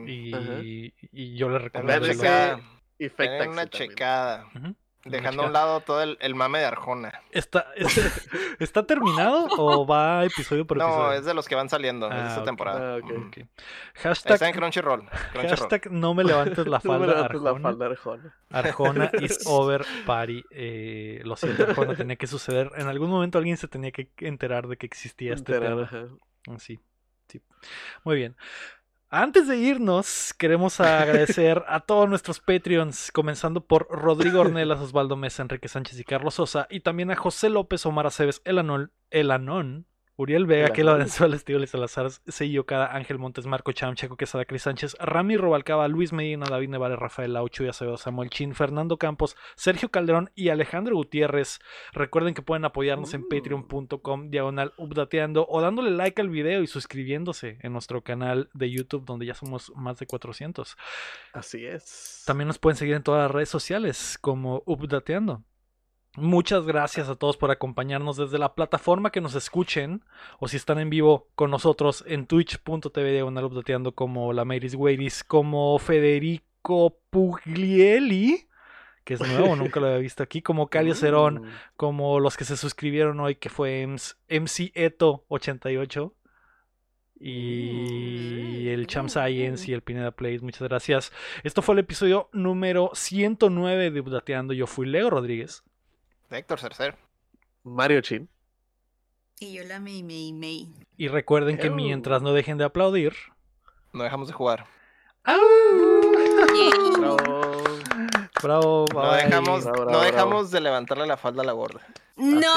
Y, yo le recomiendo. Y fake taxi una también. checada. Dejando a checada. un lado todo el, el mame de Arjona. ¿Está, terminado o va episodio por episodio? No, es de los que van saliendo Ah, de esta temporada. Ah, Hashtag, está en Crunchyroll. Crunchyroll. hashtag no me levantes la No me falda, levantes la Arjona. falda, Arjona. Arjona is over party. Eh, lo siento, Arjona, tenía que suceder. En algún momento alguien se tenía que enterar de que existía este Enterar, tema. ajá. Sí, sí. Muy bien. Antes de irnos, queremos agradecer a todos nuestros Patreons, comenzando por Rodrigo Ornelas, Osvaldo Mesa, Enrique Sánchez y Carlos Sosa, y también a José López, Omar Aceves, El Anol, El Anón, Uriel Vega, Anón. Valenzuela, Estíbal Salazar, Seillo Cada, Ángel Montes, Marco Cham, Checo Quesada, Cris Sánchez, Rami Robalcaba, Luis Medina, David Nevare, Rafael Laucho y Acevedo, Samuel Chin, Fernando Campos, Sergio Calderón y Alejandro Gutiérrez. Recuerden que pueden apoyarnos en Uh. patreon.com diagonal updateando o dándole like al video y suscribiéndose en nuestro canal de YouTube donde ya somos más de 400. Así es. También nos pueden seguir en todas las redes sociales como updateando. Muchas gracias a todos por acompañarnos desde la plataforma que nos escuchen o si están en vivo con nosotros en twitch.tv diagonal updateando como la Mairis Weiris, como Federico Puglieli, que es nuevo, nunca lo había visto aquí, como Calio Cerón, Mm. como los que se suscribieron hoy, que fue MC MC Eto88 y el Cham Science y el Pineda Plays. Muchas gracias. Esto fue el episodio número 109 de Updateando. Yo fui Leo Rodríguez. Héctor Cercer. Mario Chin. Y yo la Mei Mei Mei. Y recuerden que mientras no dejen de aplaudir. No dejamos de jugar. Bravo. Bravo, No bye. dejamos, Bravo, no bravo, dejamos de levantarle la falda a la gorda. ¡No!